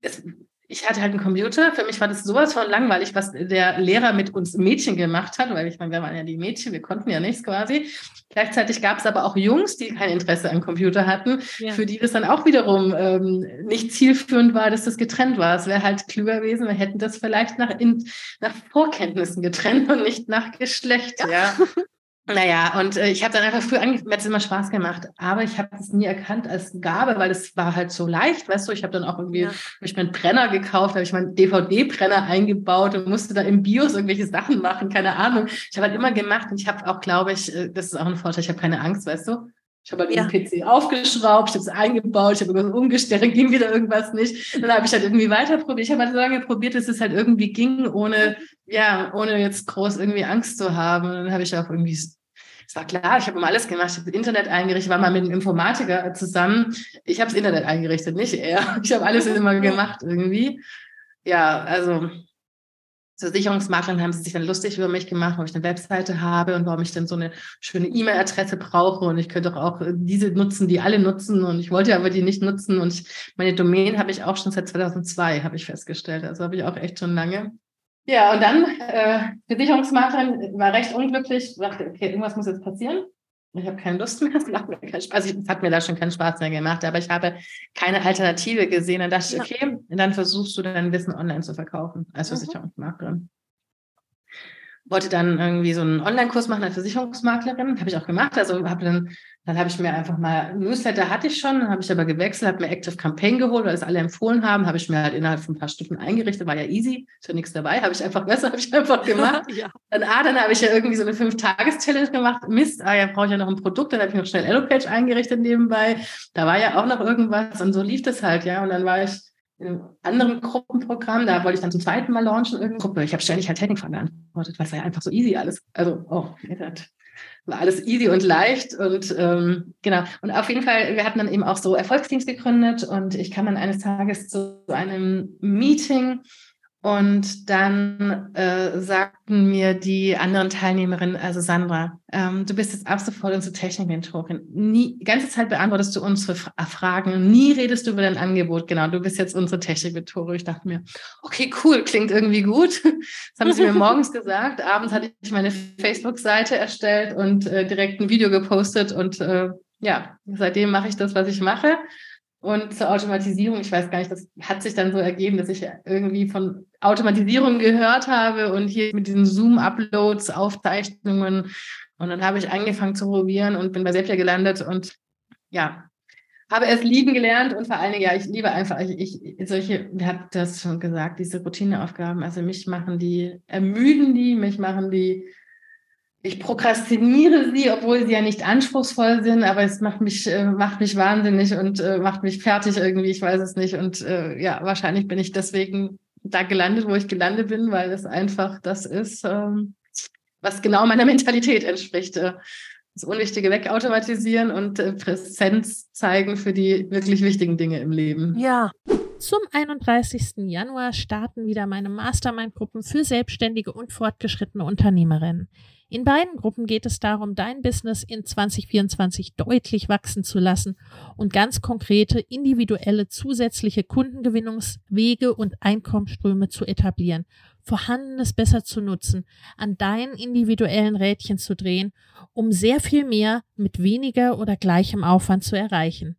Speaker 2: es, ich hatte halt einen Computer, für mich war das sowas von langweilig, was der Lehrer mit uns Mädchen gemacht hat, weil ich meine, wir waren ja die Mädchen, wir konnten ja nichts quasi. Gleichzeitig gab es aber auch Jungs, die kein Interesse am Computer hatten, ja. für die das dann auch wiederum ähm, nicht zielführend war, dass das getrennt war. Es wäre halt klüger gewesen, wir hätten das vielleicht nach, in, nach Vorkenntnissen getrennt und nicht nach Geschlecht. Ja. ja. (laughs) Naja, und äh, ich habe dann einfach früh angefangen, mir hat es immer Spaß gemacht, aber ich habe es nie erkannt als Gabe, weil es war halt so leicht, weißt du, ich habe dann auch irgendwie, ja. hab ich mir einen Brenner gekauft, habe ich meinen DVD-Brenner eingebaut und musste da im BIOS irgendwelche Sachen machen, keine Ahnung. Ich habe halt immer gemacht und ich habe auch, glaube ich, äh, das ist auch ein Vorteil, ich habe keine Angst, weißt du. Ich habe halt ja. den PC aufgeschraubt, ich habe es eingebaut, ich habe irgendwas umgestellt, ging wieder irgendwas nicht. Dann habe ich halt irgendwie weiter probiert. Ich habe halt so lange probiert, dass es halt irgendwie ging, ohne, ja, ohne jetzt groß irgendwie Angst zu haben. Und dann habe ich auch irgendwie es war klar, ich habe immer alles gemacht. Ich habe das Internet eingerichtet, war mal mit einem Informatiker zusammen. Ich habe das Internet eingerichtet, nicht er. (laughs) Ich habe alles immer (laughs) gemacht irgendwie. Ja, also zur Sicherungsmaklerin haben sie sich dann lustig über mich gemacht, warum ich eine Webseite habe und warum ich dann so eine schöne E-Mail-Adresse brauche und ich könnte auch diese nutzen, die alle nutzen und ich wollte aber die nicht nutzen und ich, meine Domain habe ich auch schon seit 2002, habe ich festgestellt. Also habe ich auch echt schon lange. Ja, und dann äh, Versicherungsmaklerin war recht unglücklich, dachte, okay, irgendwas muss jetzt passieren. Ich habe keine Lust mehr, (laughs) es macht mir keinen Spaß. Also es hat mir da schon keinen Spaß mehr gemacht, aber ich habe keine Alternative gesehen. Dann dachte ich, okay, dann versuchst du dein Wissen online zu verkaufen als mhm. Versicherungsmaklerin wollte dann irgendwie so einen Online-Kurs machen als Versicherungsmaklerin, habe ich auch gemacht. Also habe dann, dann habe ich mir einfach mal Newsletter hatte ich schon, habe ich aber gewechselt, habe mir Active Campaign geholt, weil es alle empfohlen haben, habe ich mir halt innerhalb von ein paar Stunden eingerichtet, war ja easy, ist ja nichts dabei, habe ich einfach (laughs) besser, habe ich einfach gemacht. (laughs) ja. Dann ah, dann habe ich ja irgendwie so eine fünf Tages Challenge gemacht. Mist, ah ja, brauche ich ja noch ein Produkt, dann habe ich noch schnell Elopage eingerichtet nebenbei. Da war ja auch noch irgendwas und so lief das halt, ja. Und dann war ich einem anderen Gruppenprogramm, da wollte ich dann zum zweiten Mal launchen, irgendeine Gruppe. Ich habe ständig halt Technikfragen geantwortet, weil es war ja einfach so easy alles. Also, oh, das war alles easy und leicht und ähm, genau. Und auf jeden Fall, wir hatten dann eben auch so Erfolgsteams gegründet und ich kam dann eines Tages zu einem Meeting und dann äh, sagten mir die anderen Teilnehmerinnen, also Sandra, ähm, du bist jetzt ab sofort unsere Technikmentorin. Nie, die ganze Zeit beantwortest du unsere Fragen, nie redest du über dein Angebot. Genau, du bist jetzt unsere Technikmentorin. Ich dachte mir, okay, cool, klingt irgendwie gut. (laughs) Das haben sie mir (laughs) morgens gesagt. Abends hatte ich meine Facebook-Seite erstellt und äh, direkt ein Video gepostet und äh, ja, seitdem mache ich das, was ich mache. Und zur Automatisierung, ich weiß gar nicht, das hat sich dann so ergeben, dass ich irgendwie von Automatisierung gehört habe und hier mit diesen Zoom-Uploads, Aufzeichnungen. Und dann habe ich angefangen zu probieren und bin bei Zapier gelandet und ja, habe es lieben gelernt und vor allen Dingen, ja, ich liebe einfach, ich, ich solche, ihr habt das schon gesagt, diese Routineaufgaben, also mich machen die, ermüden die, mich machen die ich prokrastiniere sie, obwohl sie ja nicht anspruchsvoll sind, aber es macht mich, äh, macht mich wahnsinnig und äh, macht mich fertig irgendwie, ich weiß es nicht. Und äh, ja, wahrscheinlich bin ich deswegen da gelandet, wo ich gelandet bin, weil es einfach das ist, ähm, was genau meiner (laughs) Mentalität entspricht. Äh, das Unwichtige wegautomatisieren und äh, Präsenz zeigen für die wirklich wichtigen Dinge im Leben.
Speaker 1: Ja. Zum 31. Januar starten wieder meine Mastermind-Gruppen für selbstständige und fortgeschrittene Unternehmerinnen. In beiden Gruppen geht es darum, dein Business in 2024 deutlich wachsen zu lassen und ganz konkrete individuelle zusätzliche Kundengewinnungswege und Einkommensströme zu etablieren, Vorhandenes besser zu nutzen, an deinen individuellen Rädchen zu drehen, um sehr viel mehr mit weniger oder gleichem Aufwand zu erreichen.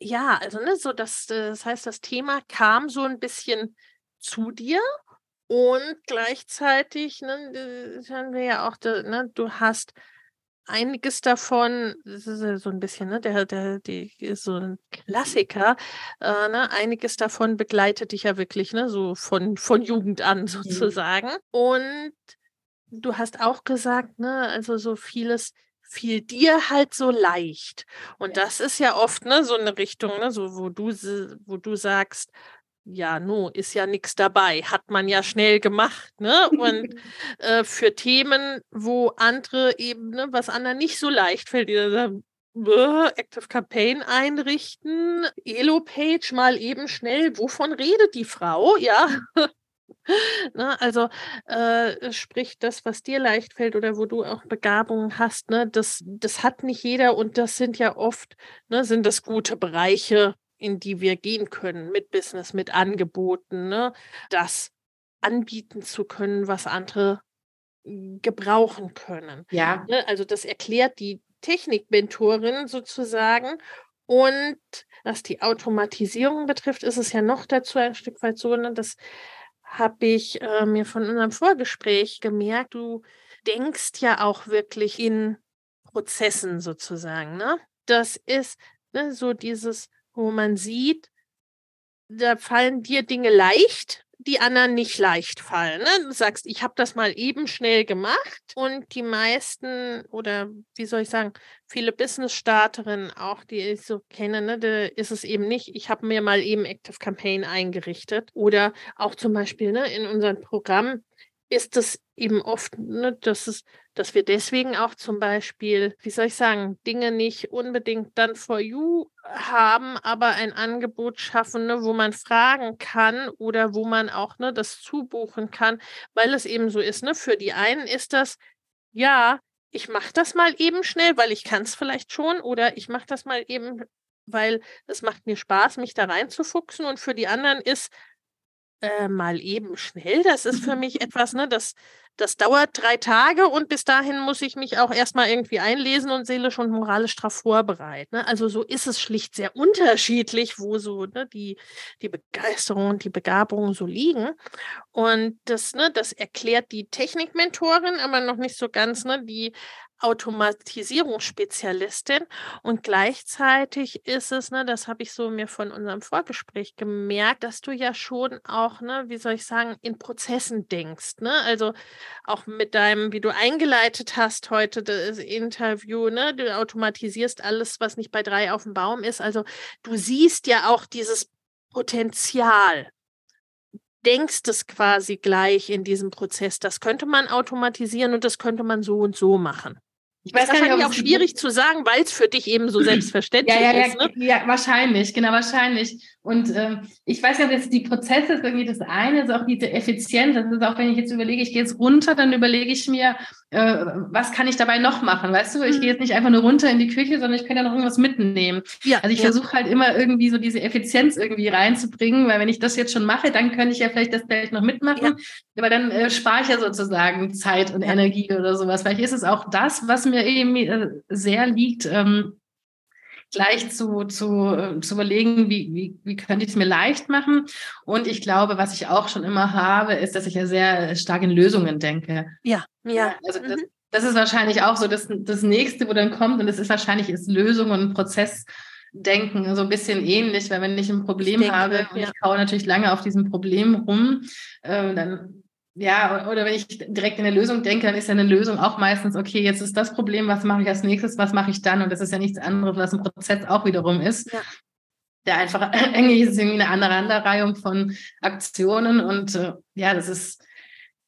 Speaker 1: ja, also ne, so das, das heißt, das Thema kam so ein bisschen zu dir und gleichzeitig, ne, das haben wir ja auch, ne, du hast einiges davon, das ist ja so ein bisschen, ne, der, der, die ist so ein Klassiker, äh, ne, einiges davon begleitet dich ja wirklich, ne, so von, von Jugend an (laughs) mhm. sozusagen. Mhm. Und du hast auch gesagt, ne, also so vieles fiel dir halt so leicht. Und ja. das ist ja oft ne, so eine Richtung, ne, so, wo, du, wo du sagst, ja, no, ist ja nichts dabei, hat man ja schnell gemacht, ne? Und (laughs) äh, für Themen, wo andere eben, ne, was anderen nicht so leicht fällt, die sagen, Active Campaign einrichten, Elo-Page mal eben schnell, wovon redet die Frau? Ja, (laughs) (laughs) (laughs) Ne, also äh, sprich das, was dir leicht fällt oder wo du auch Begabungen hast, ne, das, das hat nicht jeder und das sind ja oft, ne, sind das gute Bereiche, in die wir gehen können mit Business, mit Angeboten, ne, das anbieten zu können, was andere gebrauchen können.
Speaker 2: Ja.
Speaker 1: Ne, also das erklärt die Technikmentorin sozusagen und was die Automatisierung betrifft, ist es ja noch dazu ein Stück weit so, ne, dass habe ich äh, mir von unserem Vorgespräch gemerkt, du denkst ja auch wirklich in Prozessen sozusagen. Ne? Das ist ne, so dieses, wo man sieht, da fallen dir Dinge leicht die anderen nicht leicht fallen. Ne? Du sagst, ich habe das mal eben schnell gemacht und die meisten oder wie soll ich sagen, viele Business-Starterinnen auch, die ich so kenne, ne, da ist es eben nicht, ich habe mir mal eben Active Campaign eingerichtet oder auch zum Beispiel ne, in unserem Programm ist es eben oft, ne, dass, es, dass wir deswegen auch zum Beispiel, wie soll ich sagen, Dinge nicht unbedingt dann for you haben, aber ein Angebot schaffen, ne, wo man fragen kann oder wo man auch ne, das zubuchen kann, weil es eben so ist. Ne, für die einen ist das, ja, ich mache das mal eben schnell, weil ich kann es vielleicht schon, oder ich mache das mal eben, weil es macht mir Spaß, mich da reinzufuchsen. Und für die anderen ist, äh, mal eben schnell. Das ist für mich etwas, ne, das, das dauert drei Tage und bis dahin muss ich mich auch erstmal irgendwie einlesen und seelisch und moralisch darauf vorbereiten. Ne? Also so ist es schlicht sehr unterschiedlich, wo so ne, die, die Begeisterung und die Begabungen so liegen. Und das, ne, das erklärt die Technikmentorin, aber noch nicht so ganz ne, die Automatisierungsspezialistin und gleichzeitig ist es, ne, das habe ich so mir von unserem Vorgespräch gemerkt, dass du ja schon auch, ne, wie soll ich sagen, in Prozessen denkst, ne? Also auch mit deinem, wie du eingeleitet hast heute das Interview, ne, du automatisierst alles, was nicht bei drei auf dem Baum ist. Also du siehst ja auch dieses Potenzial denkst es quasi gleich in diesem Prozess. Das könnte man automatisieren und das könnte man so und so machen. Ich weiß das ist wahrscheinlich auch schwierig zu sagen, weil es für dich eben so (clears throat) selbstverständlich
Speaker 2: ja, ja,
Speaker 1: ist.
Speaker 2: Ne? Ja, wahrscheinlich, genau, wahrscheinlich. Und ähm, ich weiß ja, dass die Prozesse ist irgendwie das eine, ist auch diese Effizienz. Das ist auch, wenn ich jetzt überlege, ich gehe jetzt runter, dann überlege ich mir, äh, was kann ich dabei noch machen? Weißt du, ich mhm. gehe jetzt nicht einfach nur runter in die Küche, sondern ich kann ja noch irgendwas mitnehmen. Ja, also ich ja. versuche halt immer irgendwie so diese Effizienz irgendwie reinzubringen, weil wenn ich das jetzt schon mache, dann könnte ich ja vielleicht das Geld noch mitmachen. Ja. Aber dann äh, spare ich ja sozusagen Zeit und Energie oder sowas. Vielleicht ist es auch das, was mir eben äh, sehr liegt. Ähm, gleich zu, zu, äh, zu überlegen, wie, wie, wie könnte ich es mir leicht machen. Und ich glaube, was ich auch schon immer habe, ist, dass ich ja sehr stark in Lösungen denke.
Speaker 1: Ja, ja.
Speaker 2: Also das, mhm. das ist wahrscheinlich auch so das, das nächste, wo dann kommt. Und das ist wahrscheinlich ist Lösung und Prozessdenken so ein bisschen ähnlich, weil wenn ich ein Problem ich denke, habe und ja. ich kaue natürlich lange auf diesem Problem rum, äh, dann ja, oder wenn ich direkt in der Lösung denke, dann ist ja eine Lösung auch meistens, okay, jetzt ist das Problem, was mache ich als nächstes, was mache ich dann? Und das ist ja nichts anderes, was ein Prozess auch wiederum ist. Ja. Der einfach, (laughs) eigentlich ist es irgendwie eine Aneinanderreihung von Aktionen und äh, ja, das ist,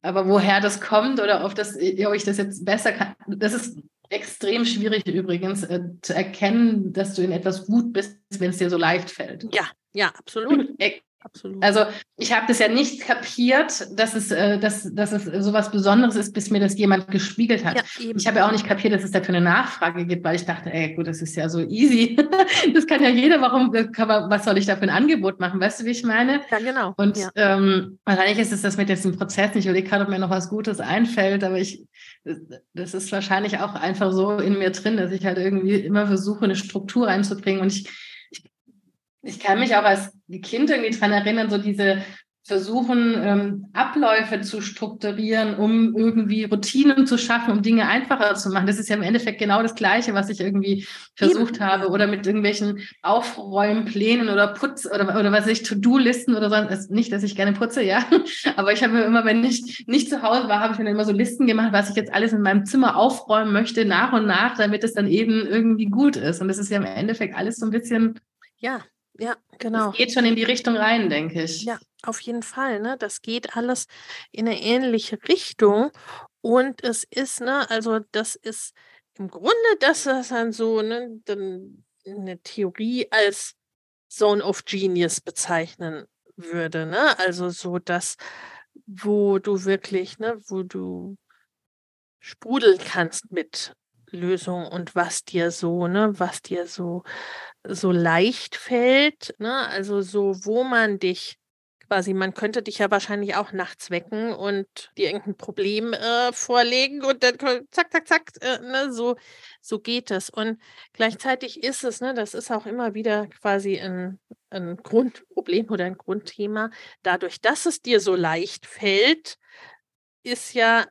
Speaker 2: aber woher das kommt oder ob, das, ob ich das jetzt besser kann, das ist extrem schwierig übrigens äh, zu erkennen, dass du in etwas gut bist, wenn es dir so leicht fällt.
Speaker 1: Ja, ja, absolut. (laughs)
Speaker 2: Absolut. Also ich habe das ja nicht kapiert, dass es, äh, dass, dass es so was Besonderes ist, bis mir das jemand gespiegelt hat. Ja, ich habe ja auch nicht kapiert, dass es dafür eine Nachfrage gibt, weil ich dachte, ey, gut, das ist ja so easy. (laughs) das kann ja jeder, warum, was soll ich da für ein Angebot machen? Weißt du, wie ich meine?
Speaker 1: Ja, genau.
Speaker 2: Und
Speaker 1: ja.
Speaker 2: Ähm, wahrscheinlich ist es das mit diesem Prozess nicht. Ich überlege gerade, ob mir noch was Gutes einfällt, aber ich, das ist wahrscheinlich auch einfach so in mir drin, dass ich halt irgendwie immer versuche, eine Struktur reinzubringen und ich ich kann mich auch als Kind irgendwie dran erinnern, so diese versuchen, ähm, Abläufe zu strukturieren, um irgendwie Routinen zu schaffen, um Dinge einfacher zu machen. Das ist ja im Endeffekt genau das Gleiche, was ich irgendwie versucht Eben. habe oder mit irgendwelchen Aufräumplänen oder Putz oder, oder was ich, To-Do-Listen oder so. Also nicht, dass ich gerne putze, ja. (laughs) Aber ich habe mir immer, wenn ich nicht zu Hause war, habe ich mir immer so Listen gemacht, was ich jetzt alles in meinem Zimmer aufräumen möchte, nach und nach, damit es dann eben irgendwie gut ist. Und das ist ja im Endeffekt alles so ein bisschen
Speaker 1: ja, ja, genau.
Speaker 2: Es geht schon in die Richtung rein, denke ich.
Speaker 1: Ja, auf jeden Fall. Ne? Das geht alles in eine ähnliche Richtung. Und es ist, ne, also das ist im Grunde, das ist dann so, ne, eine Theorie als Zone of Genius bezeichnen würde. Ne? Also so das, wo du wirklich, ne, wo du sprudeln kannst mit Lösungen und was dir so, ne, was dir so so leicht fällt, ne? Also so, wo man dich quasi, man könnte dich ja wahrscheinlich auch nachts wecken und dir irgendein Problem äh, vorlegen und dann zack, zack, zack, äh, ne? so, so geht es. Und gleichzeitig ist es, ne, das ist auch immer wieder quasi ein, ein Grundproblem oder ein Grundthema. Dadurch, dass es dir so leicht fällt, ist ja,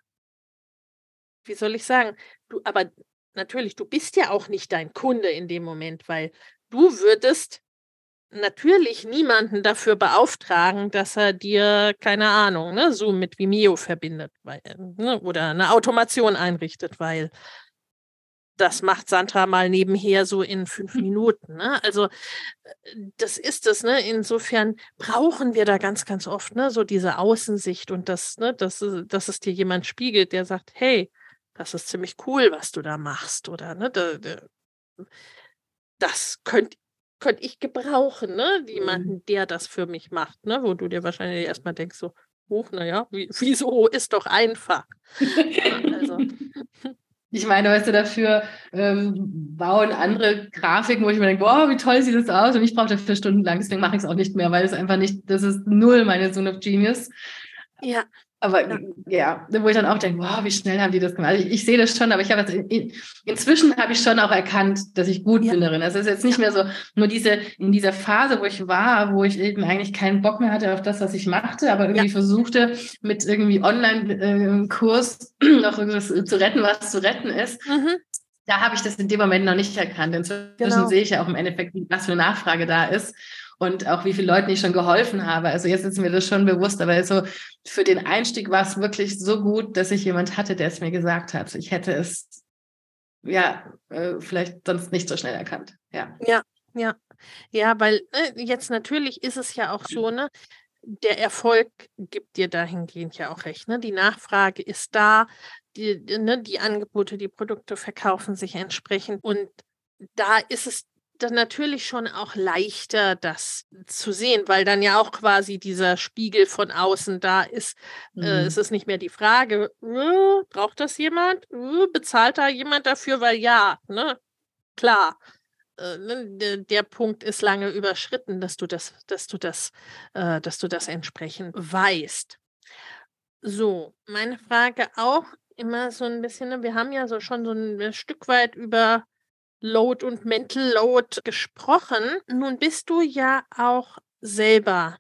Speaker 1: wie soll ich sagen, du, aber natürlich, du bist ja auch nicht dein Kunde in dem Moment, weil du würdest natürlich niemanden dafür beauftragen, dass er dir, keine Ahnung, ne, Zoom mit Vimeo verbindet weil, ne, oder eine Automation einrichtet, weil das macht Sandra mal nebenher so in fünf. (laughs) Minuten. Ne? Also das ist es, ne? Insofern brauchen wir da ganz, ganz oft, ne, so diese Außensicht und das, ne, dass, dass es dir jemand spiegelt, der sagt, hey, das ist ziemlich cool, was du da machst. Oder ne, das könnte könnt ich gebrauchen, ne? Mhm. Jemanden, der das für mich macht, ne? Wo du dir wahrscheinlich erstmal denkst, so, hoch, naja, (laughs) wieso ist doch einfach. also. (laughs)
Speaker 2: Ich meine, weißt du, dafür ähm, bauen andere Grafiken, wo ich mir denke, wow, wie toll sieht das aus und ich brauche dafür stundenlang, deswegen mache ich es auch nicht mehr, weil es einfach nicht, das ist null meine Zone of Genius.
Speaker 1: Ja.
Speaker 2: Aber ja. ja, wo ich dann auch denke, wow, wie schnell haben die das gemacht? Also ich, ich sehe das schon, aber ich habe in, inzwischen habe ich schon auch erkannt, dass ich gut ja. bin darin. Also es ist jetzt nicht mehr so, nur diese, in dieser Phase, wo ich war, wo ich eben eigentlich keinen Bock mehr hatte auf das, was ich machte, aber irgendwie ja. versuchte, mit irgendwie Online-Kurs (clears throat) noch irgendwas zu retten, was zu retten ist. Mhm. Da habe ich das in dem Moment noch nicht erkannt. Inzwischen genau. sehe ich ja auch im Endeffekt, was für eine Nachfrage da ist und auch wie viele Leuten ich schon geholfen habe. Also jetzt ist mir das schon bewusst, aber so für den Einstieg war es wirklich so gut, dass ich jemand hatte, der es mir gesagt hat. Ich hätte es ja äh, vielleicht sonst nicht so schnell erkannt. Ja.
Speaker 1: Ja, ja. Ja, weil äh, jetzt natürlich ist es ja auch so, ne? Der Erfolg gibt dir dahingehend ja auch recht. Ne? Die Nachfrage ist da, die, ne, die Angebote, die Produkte verkaufen sich entsprechend. Und da ist es dann natürlich schon auch leichter, das zu sehen, weil dann ja auch quasi dieser Spiegel von außen da ist. Mhm. Äh, es ist nicht mehr die Frage, äh, braucht das jemand? Äh, bezahlt da jemand dafür? Weil ja, ne, klar. Äh, ne, der Punkt ist lange überschritten, dass du das, dass du das, äh, dass du das entsprechend weißt. So, meine Frage auch immer so ein bisschen, ne, wir haben ja so schon so ein Stück weit über Load und Mental Load gesprochen. Nun bist du ja auch selber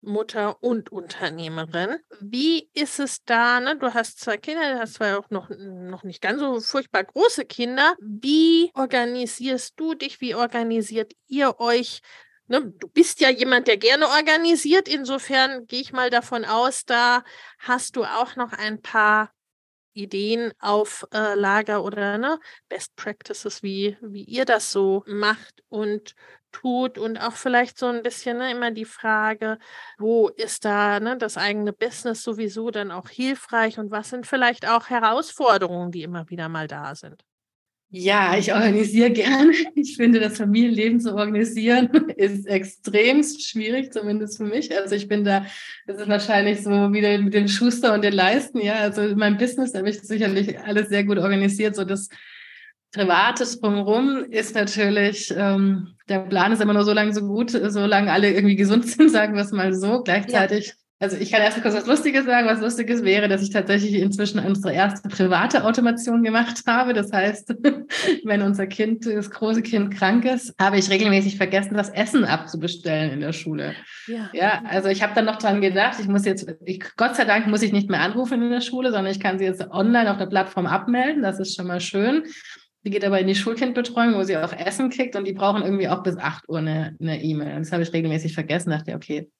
Speaker 1: Mutter und Unternehmerin. Wie ist es da? Ne? Du hast zwei Kinder, du hast zwar auch noch, noch nicht ganz so furchtbar große Kinder. Wie organisierst du dich? Wie organisiert ihr euch? Ne? Du bist ja jemand, der gerne organisiert. Insofern gehe ich mal davon aus, da hast du auch noch ein paar Ideen auf äh, Lager oder ne, Best Practices, wie, wie ihr das so macht und tut und auch vielleicht so ein bisschen ne, immer die Frage, wo ist da ne, das eigene Business sowieso dann auch hilfreich und was sind vielleicht auch Herausforderungen, die immer wieder mal da sind?
Speaker 2: Ja, ich organisiere gerne. Ich finde, das Familienleben zu organisieren (laughs) ist extrem schwierig, zumindest für mich. Also ich bin da, das ist wahrscheinlich so wieder mit dem Schuster und den Leisten. Ja, also in meinem Business habe ich sicherlich alles sehr gut organisiert. So das Privates drumherum ist natürlich, ähm, der Plan ist immer nur so lange so gut, solange alle irgendwie gesund (laughs) sind, sagen wir es mal so. Gleichzeitig ja also ich kann erst kurz was Lustiges sagen. Was Lustiges wäre, dass ich tatsächlich inzwischen unsere erste private Automation gemacht habe. Das heißt, (laughs) wenn unser Kind, das große Kind krank ist, habe ich regelmäßig vergessen, das Essen abzubestellen in der Schule. Ja, ja also ich habe dann noch dran gedacht, ich muss jetzt, ich, Gott sei Dank muss ich nicht mehr anrufen in der Schule, sondern ich kann sie jetzt online auf der Plattform abmelden. Das ist schon mal schön. Die geht aber in die Schulkindbetreuung, wo sie auch Essen kriegt und die brauchen irgendwie auch bis 8 Uhr eine E-Mail. E das habe ich regelmäßig vergessen. Dachte, okay,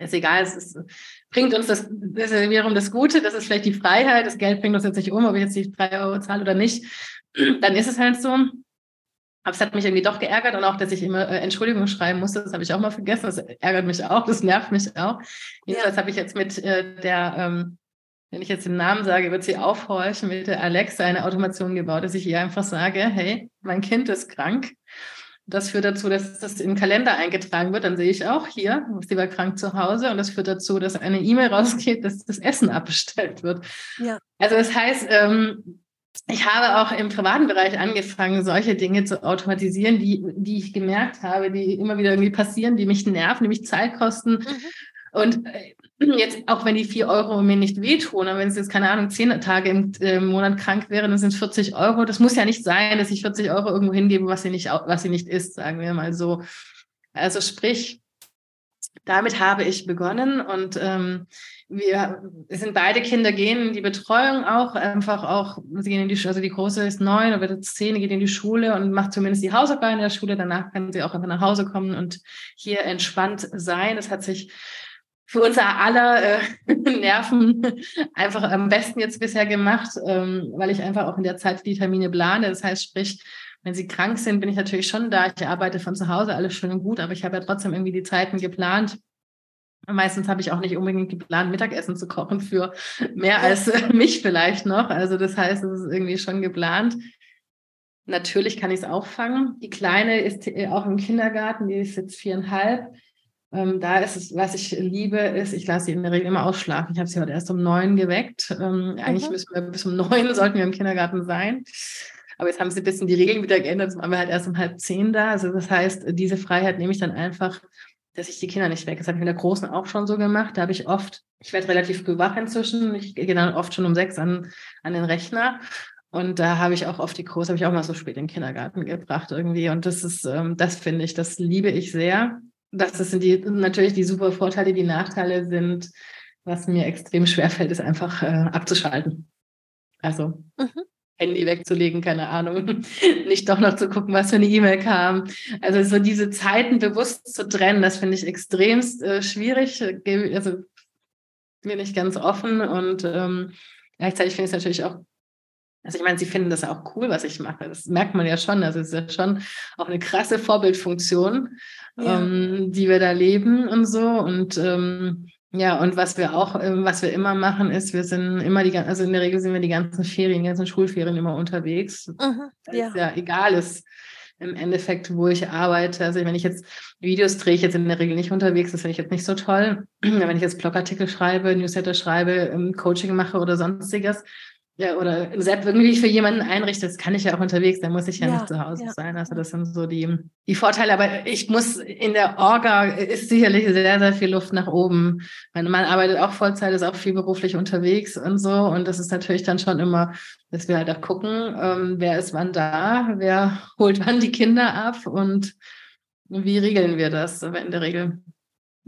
Speaker 2: ist egal, es ist, bringt uns das, das ist wiederum das Gute, das ist vielleicht die Freiheit, das Geld bringt uns jetzt nicht um, ob ich jetzt die drei Euro zahle oder nicht, (clears throat) dann ist es halt so. Aber es hat mich irgendwie doch geärgert und auch, dass ich immer äh, Entschuldigung schreiben musste, das habe ich auch mal vergessen. Das ärgert mich auch, das nervt mich auch. Jedenfalls habe ich jetzt mit äh, der, ähm, wenn ich jetzt den Namen sage, wird sie aufhorchen, mit der Alexa eine Automation gebaut, dass ich ihr einfach sage, hey, mein Kind ist krank das führt dazu, dass das in den Kalender eingetragen wird. Dann sehe ich auch hier, sie war krank zu Hause. Und das führt dazu, dass eine E-Mail rausgeht, dass das Essen abbestellt wird. Ja. Also das heißt, ähm, ich habe auch im privaten Bereich angefangen, solche Dinge zu automatisieren, die, die ich gemerkt habe, die immer wieder irgendwie passieren, die mich nerven, die mich Zeit kosten. Mhm. Und äh, jetzt, auch wenn die vier Euro mir nicht wehtun, aber wenn es jetzt, keine Ahnung, zehn Tage im, äh, Monat krank wäre, dann sind es 40 Euro. Das muss ja nicht sein, dass ich 40 Euro irgendwo hingebe, was sie nicht, was sie nicht ist, sagen wir mal so. Also sprich, damit habe ich begonnen und ähm, wir sind beide Kinder gehen in die Betreuung auch, einfach auch, sie gehen in die also die große ist neun, die zehn geht in die Schule und macht zumindest die Hausarbeit in der Schule. Danach kann sie auch einfach nach Hause kommen und hier entspannt sein. Das hat sich für unser aller äh, (laughs) Nerven einfach am besten jetzt bisher gemacht, ähm, weil ich einfach auch in der Zeit die Termine plane. Das heißt, sprich, wenn sie krank sind, bin ich natürlich schon da. Ich arbeite von zu Hause, alles schön und gut, aber ich habe ja trotzdem irgendwie die Zeiten geplant. Meistens habe ich auch nicht unbedingt geplant, Mittagessen zu kochen für mehr als (laughs) mich vielleicht noch. Also das heißt, es ist irgendwie schon geplant. Natürlich kann ich es auffangen. Die Kleine ist äh, auch im Kindergarten, die ist jetzt viereinhalb. Ähm, da ist es, was ich liebe, ist, ich lasse sie in der Regel immer ausschlafen. Ich habe sie heute erst um neun geweckt. Ähm, eigentlich mhm. müssen wir bis um (laughs) neun sollten wir im Kindergarten sein. Aber jetzt haben sie ein bisschen die Regeln wieder geändert. Jetzt waren wir halt erst um halb zehn da. Also das heißt, diese Freiheit nehme ich dann einfach, dass ich die Kinder nicht weg. Das habe ich mit der Großen auch schon so gemacht. Da habe ich oft, ich werde relativ früh wach inzwischen. Ich gehe dann oft schon um sechs an, an den Rechner. Und da habe ich auch oft die Große, habe ich auch mal so spät in den Kindergarten gebracht irgendwie. Und das ist, ähm, das finde ich, das liebe ich sehr. Das sind die, natürlich die super Vorteile, die Nachteile sind, was mir extrem schwerfällt, ist einfach äh, abzuschalten. Also mhm. Handy wegzulegen, keine Ahnung, (laughs) nicht doch noch zu gucken, was für eine E-Mail kam. Also so diese Zeiten bewusst zu trennen, das finde ich extremst äh, schwierig. Also bin ich ganz offen und ähm, gleichzeitig finde ich es natürlich auch also ich meine, sie finden das auch cool, was ich mache. Das merkt man ja schon. Also es ist ja schon auch eine krasse Vorbildfunktion, ja. ähm, die wir da leben und so. Und ähm, ja, und was wir auch, ähm, was wir immer machen, ist, wir sind immer die, also in der Regel sind wir die ganzen Ferien, die ganzen Schulferien immer unterwegs. Mhm, ja. Ist ja egal ist im Endeffekt, wo ich arbeite. Also wenn ich jetzt Videos drehe, ich jetzt in der Regel nicht unterwegs, das finde ich jetzt nicht so toll. (clears throat) wenn ich jetzt Blogartikel schreibe, Newsletter schreibe, ähm, Coaching mache oder sonstiges, ja, oder selbst irgendwie für jemanden einrichte, das kann ich ja auch unterwegs, da muss ich ja, ja nicht zu Hause ja. sein. Also das sind so die, die Vorteile. Aber ich muss in der Orga ist sicherlich sehr, sehr viel Luft nach oben. Mein Mann arbeitet auch Vollzeit, ist auch viel beruflich unterwegs und so. Und das ist natürlich dann schon immer, dass wir halt auch gucken, ähm, wer ist wann da, wer (laughs) holt wann die Kinder ab und wie regeln wir das? Aber in der Regel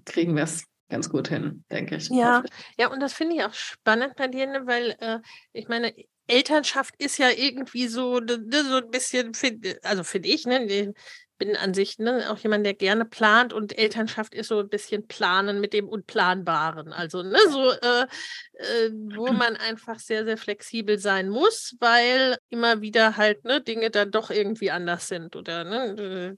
Speaker 2: kriegen wir es ganz gut hin, denke ich.
Speaker 1: Ja, ja, und das finde ich auch spannend bei dir, ne, weil äh, ich meine, Elternschaft ist ja irgendwie so, ne, ne so ein bisschen, find, also finde ich, ne, ich bin an sich ne, auch jemand, der gerne plant und Elternschaft ist so ein bisschen Planen mit dem Unplanbaren. Also ne, so, äh, äh, wo (clears throat) man einfach sehr, sehr flexibel sein muss, weil immer wieder halt ne, Dinge dann doch irgendwie anders sind oder ne,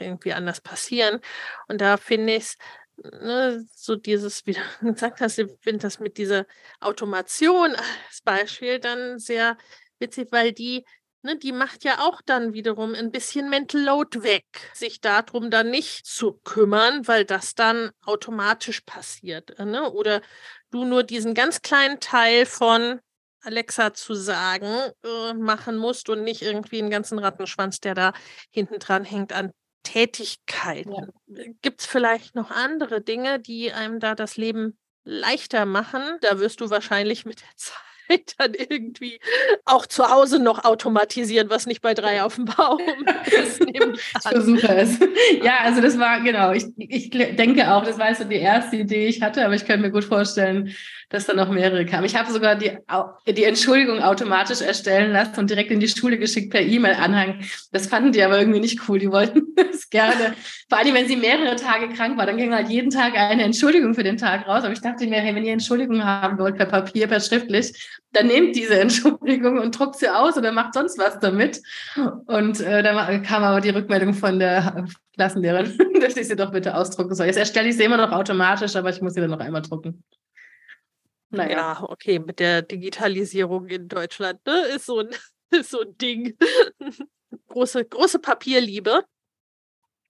Speaker 1: irgendwie anders passieren. Und da finde ich es ne, so dieses, wie du (laughs) gesagt hast, ich finde das mit dieser Automation als Beispiel dann sehr witzig, weil die, ne, die macht ja auch dann wiederum ein bisschen Mental Load weg, sich darum dann nicht zu kümmern, weil das dann automatisch passiert. Ne? Oder du nur diesen ganz kleinen Teil von Alexa zu sagen, äh, machen musst und nicht irgendwie einen ganzen Rattenschwanz, der da hinten dran hängt, an Tätigkeiten. Ja. Gibt es vielleicht noch andere Dinge, die einem da das Leben leichter machen? Da wirst du wahrscheinlich mit der (laughs) Zeit dann irgendwie auch zu Hause noch automatisieren, was nicht bei drei auf dem Baum (laughs) ist.
Speaker 2: ich versuche es. Ja, also das war, genau, ich, ich denke auch, das war so die erste Idee, die ich hatte, aber ich könnte mir gut vorstellen, dass da noch mehrere kamen. Ich habe sogar die, die Entschuldigung automatisch erstellen lassen und direkt in die Schule geschickt per E-Mail-Anhang. Das fanden die aber irgendwie nicht cool. Die wollten (laughs) das gerne. Vor allem, wenn sie mehrere Tage krank war, dann ging halt jeden Tag eine Entschuldigung für den Tag raus. Aber ich dachte mir, hey, wenn ihr Entschuldigung haben wollt, per Papier, per schriftlich, dann nehmt diese Entschuldigung und druckt sie aus oder macht sonst was damit. Und äh, dann kam aber die Rückmeldung von der Klassenlehrerin, (laughs) dass ich sie doch bitte ausdrucken soll. Jetzt erstelle ich sie immer noch automatisch, aber ich muss sie dann noch einmal drucken.
Speaker 1: Naja. Ja, okay, mit der Digitalisierung in Deutschland ne, ist, so ein, (laughs) ist so ein Ding. (laughs) große, große Papierliebe.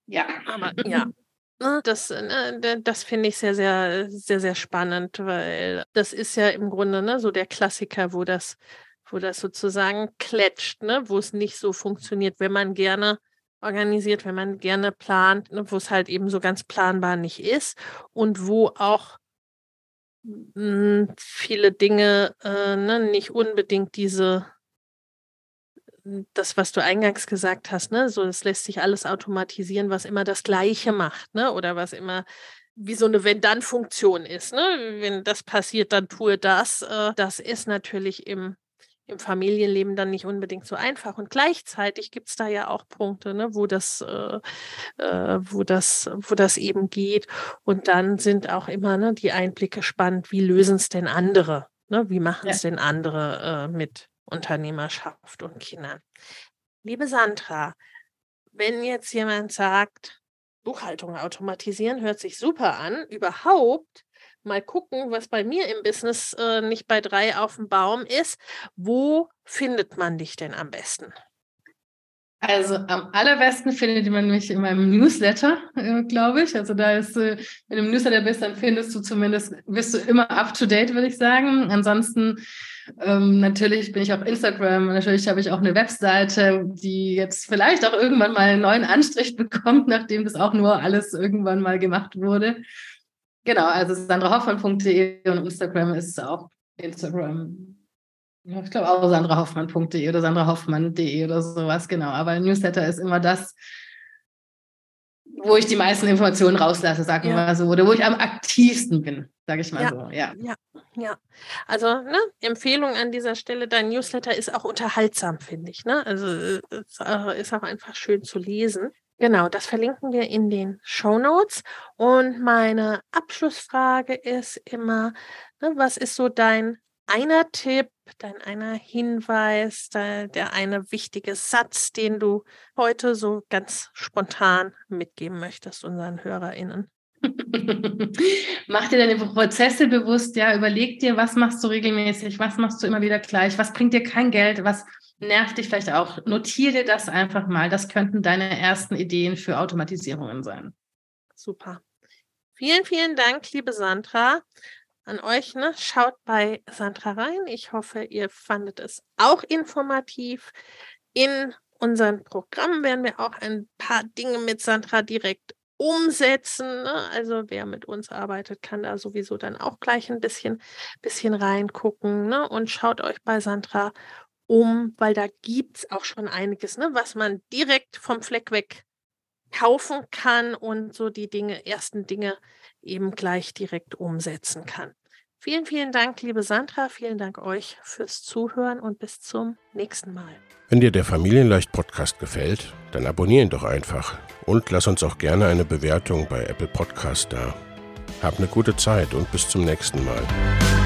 Speaker 2: Ja.
Speaker 1: Aber (laughs) ja. Ne, das, ne, das finde ich sehr, sehr, sehr, sehr spannend, weil das ist ja im Grunde ne, so der Klassiker, wo das, wo das sozusagen klatscht, ne, wo es nicht so funktioniert, wenn man gerne organisiert, wenn man gerne plant, ne, wo es halt eben so ganz planbar nicht ist und wo auch viele Dinge äh, ne, nicht unbedingt diese, hm, das, was du eingangs gesagt hast, ne, so es lässt sich alles automatisieren, was immer das Gleiche macht, ne, oder was immer wie so eine Wenn-Dann-Funktion ist, ne, wenn das passiert, dann tue das. Äh, das ist natürlich im im Familienleben dann nicht unbedingt so einfach. Und gleichzeitig gibt es da ja auch Punkte, ne, wo das, äh, äh, wo das, wo das eben geht. Und dann sind auch immer ne, die Einblicke spannend, wie lösen es denn andere? Ne? Wie machen es ja. denn andere äh, mit Unternehmerschaft und Kindern? Liebe Sandra, wenn jetzt jemand sagt, Buchhaltung automatisieren hört sich super an, überhaupt mal gucken, was bei mir im Business äh, nicht bei drei auf dem Baum ist. Wo findet man dich denn am besten?
Speaker 2: Also am allerbesten findet man mich in meinem Newsletter, äh, glaube ich. Also da ist, äh, wenn du im Newsletter bist, dann findest du zumindest, bist du immer up to date, würde ich sagen. Ansonsten ähm, natürlich bin ich auf Instagram, natürlich habe ich auch eine Webseite, die jetzt vielleicht auch irgendwann mal einen neuen Anstrich (laughs) bekommt, nachdem das auch nur alles irgendwann mal gemacht wurde. Genau, also sandrahoffmann.de und Instagram ist auch Instagram. Ich glaube auch sandrahoffmann.de oder sandrahoffmann.de oder sowas, genau. Aber Newsletter ist immer das, wo ich die meisten Informationen rauslasse, sagen wir ja. mal so, oder wo ich am aktivsten bin, sage ich mal
Speaker 1: ja.
Speaker 2: so. Ja,
Speaker 1: ja, ja. Also ne, Empfehlung an dieser Stelle, dein Newsletter ist auch unterhaltsam, finde ich. Ne? Also äh, ist auch einfach schön zu lesen. Genau, das verlinken wir in den Show Notes. Und meine Abschlussfrage ist immer, ne, was ist so dein einer Tipp, dein einer Hinweis, der, der eine wichtige Satz, den du heute so ganz spontan mitgeben möchtest unseren HörerInnen? (laughs)
Speaker 2: Mach dir deine Prozesse bewusst, ja, überleg dir, was machst du regelmäßig, was machst du immer wieder gleich, was bringt dir kein Geld, was nervt dich vielleicht auch. Notiere das einfach mal. Das könnten deine ersten Ideen für Automatisierungen sein.
Speaker 1: Super. Vielen, vielen Dank, liebe Sandra. An euch, ne? Schaut bei Sandra rein. Ich hoffe, ihr fandet es auch informativ. In unserem Programm werden wir auch ein paar Dinge mit Sandra direkt umsetzen. Ne? Also wer mit uns arbeitet, kann da sowieso dann auch gleich ein bisschen, bisschen reingucken. Ne? Und schaut euch bei Sandra um, weil da gibt es auch schon einiges, ne, was man direkt vom Fleck weg kaufen kann und so die Dinge, ersten Dinge eben gleich direkt umsetzen kann. Vielen, vielen Dank, liebe Sandra. Vielen Dank euch fürs Zuhören und bis zum nächsten Mal.
Speaker 3: Wenn dir der Familienleicht Podcast gefällt, dann abonniere ihn doch einfach und lass uns auch gerne eine Bewertung bei Apple Podcast da. Hab eine gute Zeit und bis zum nächsten Mal.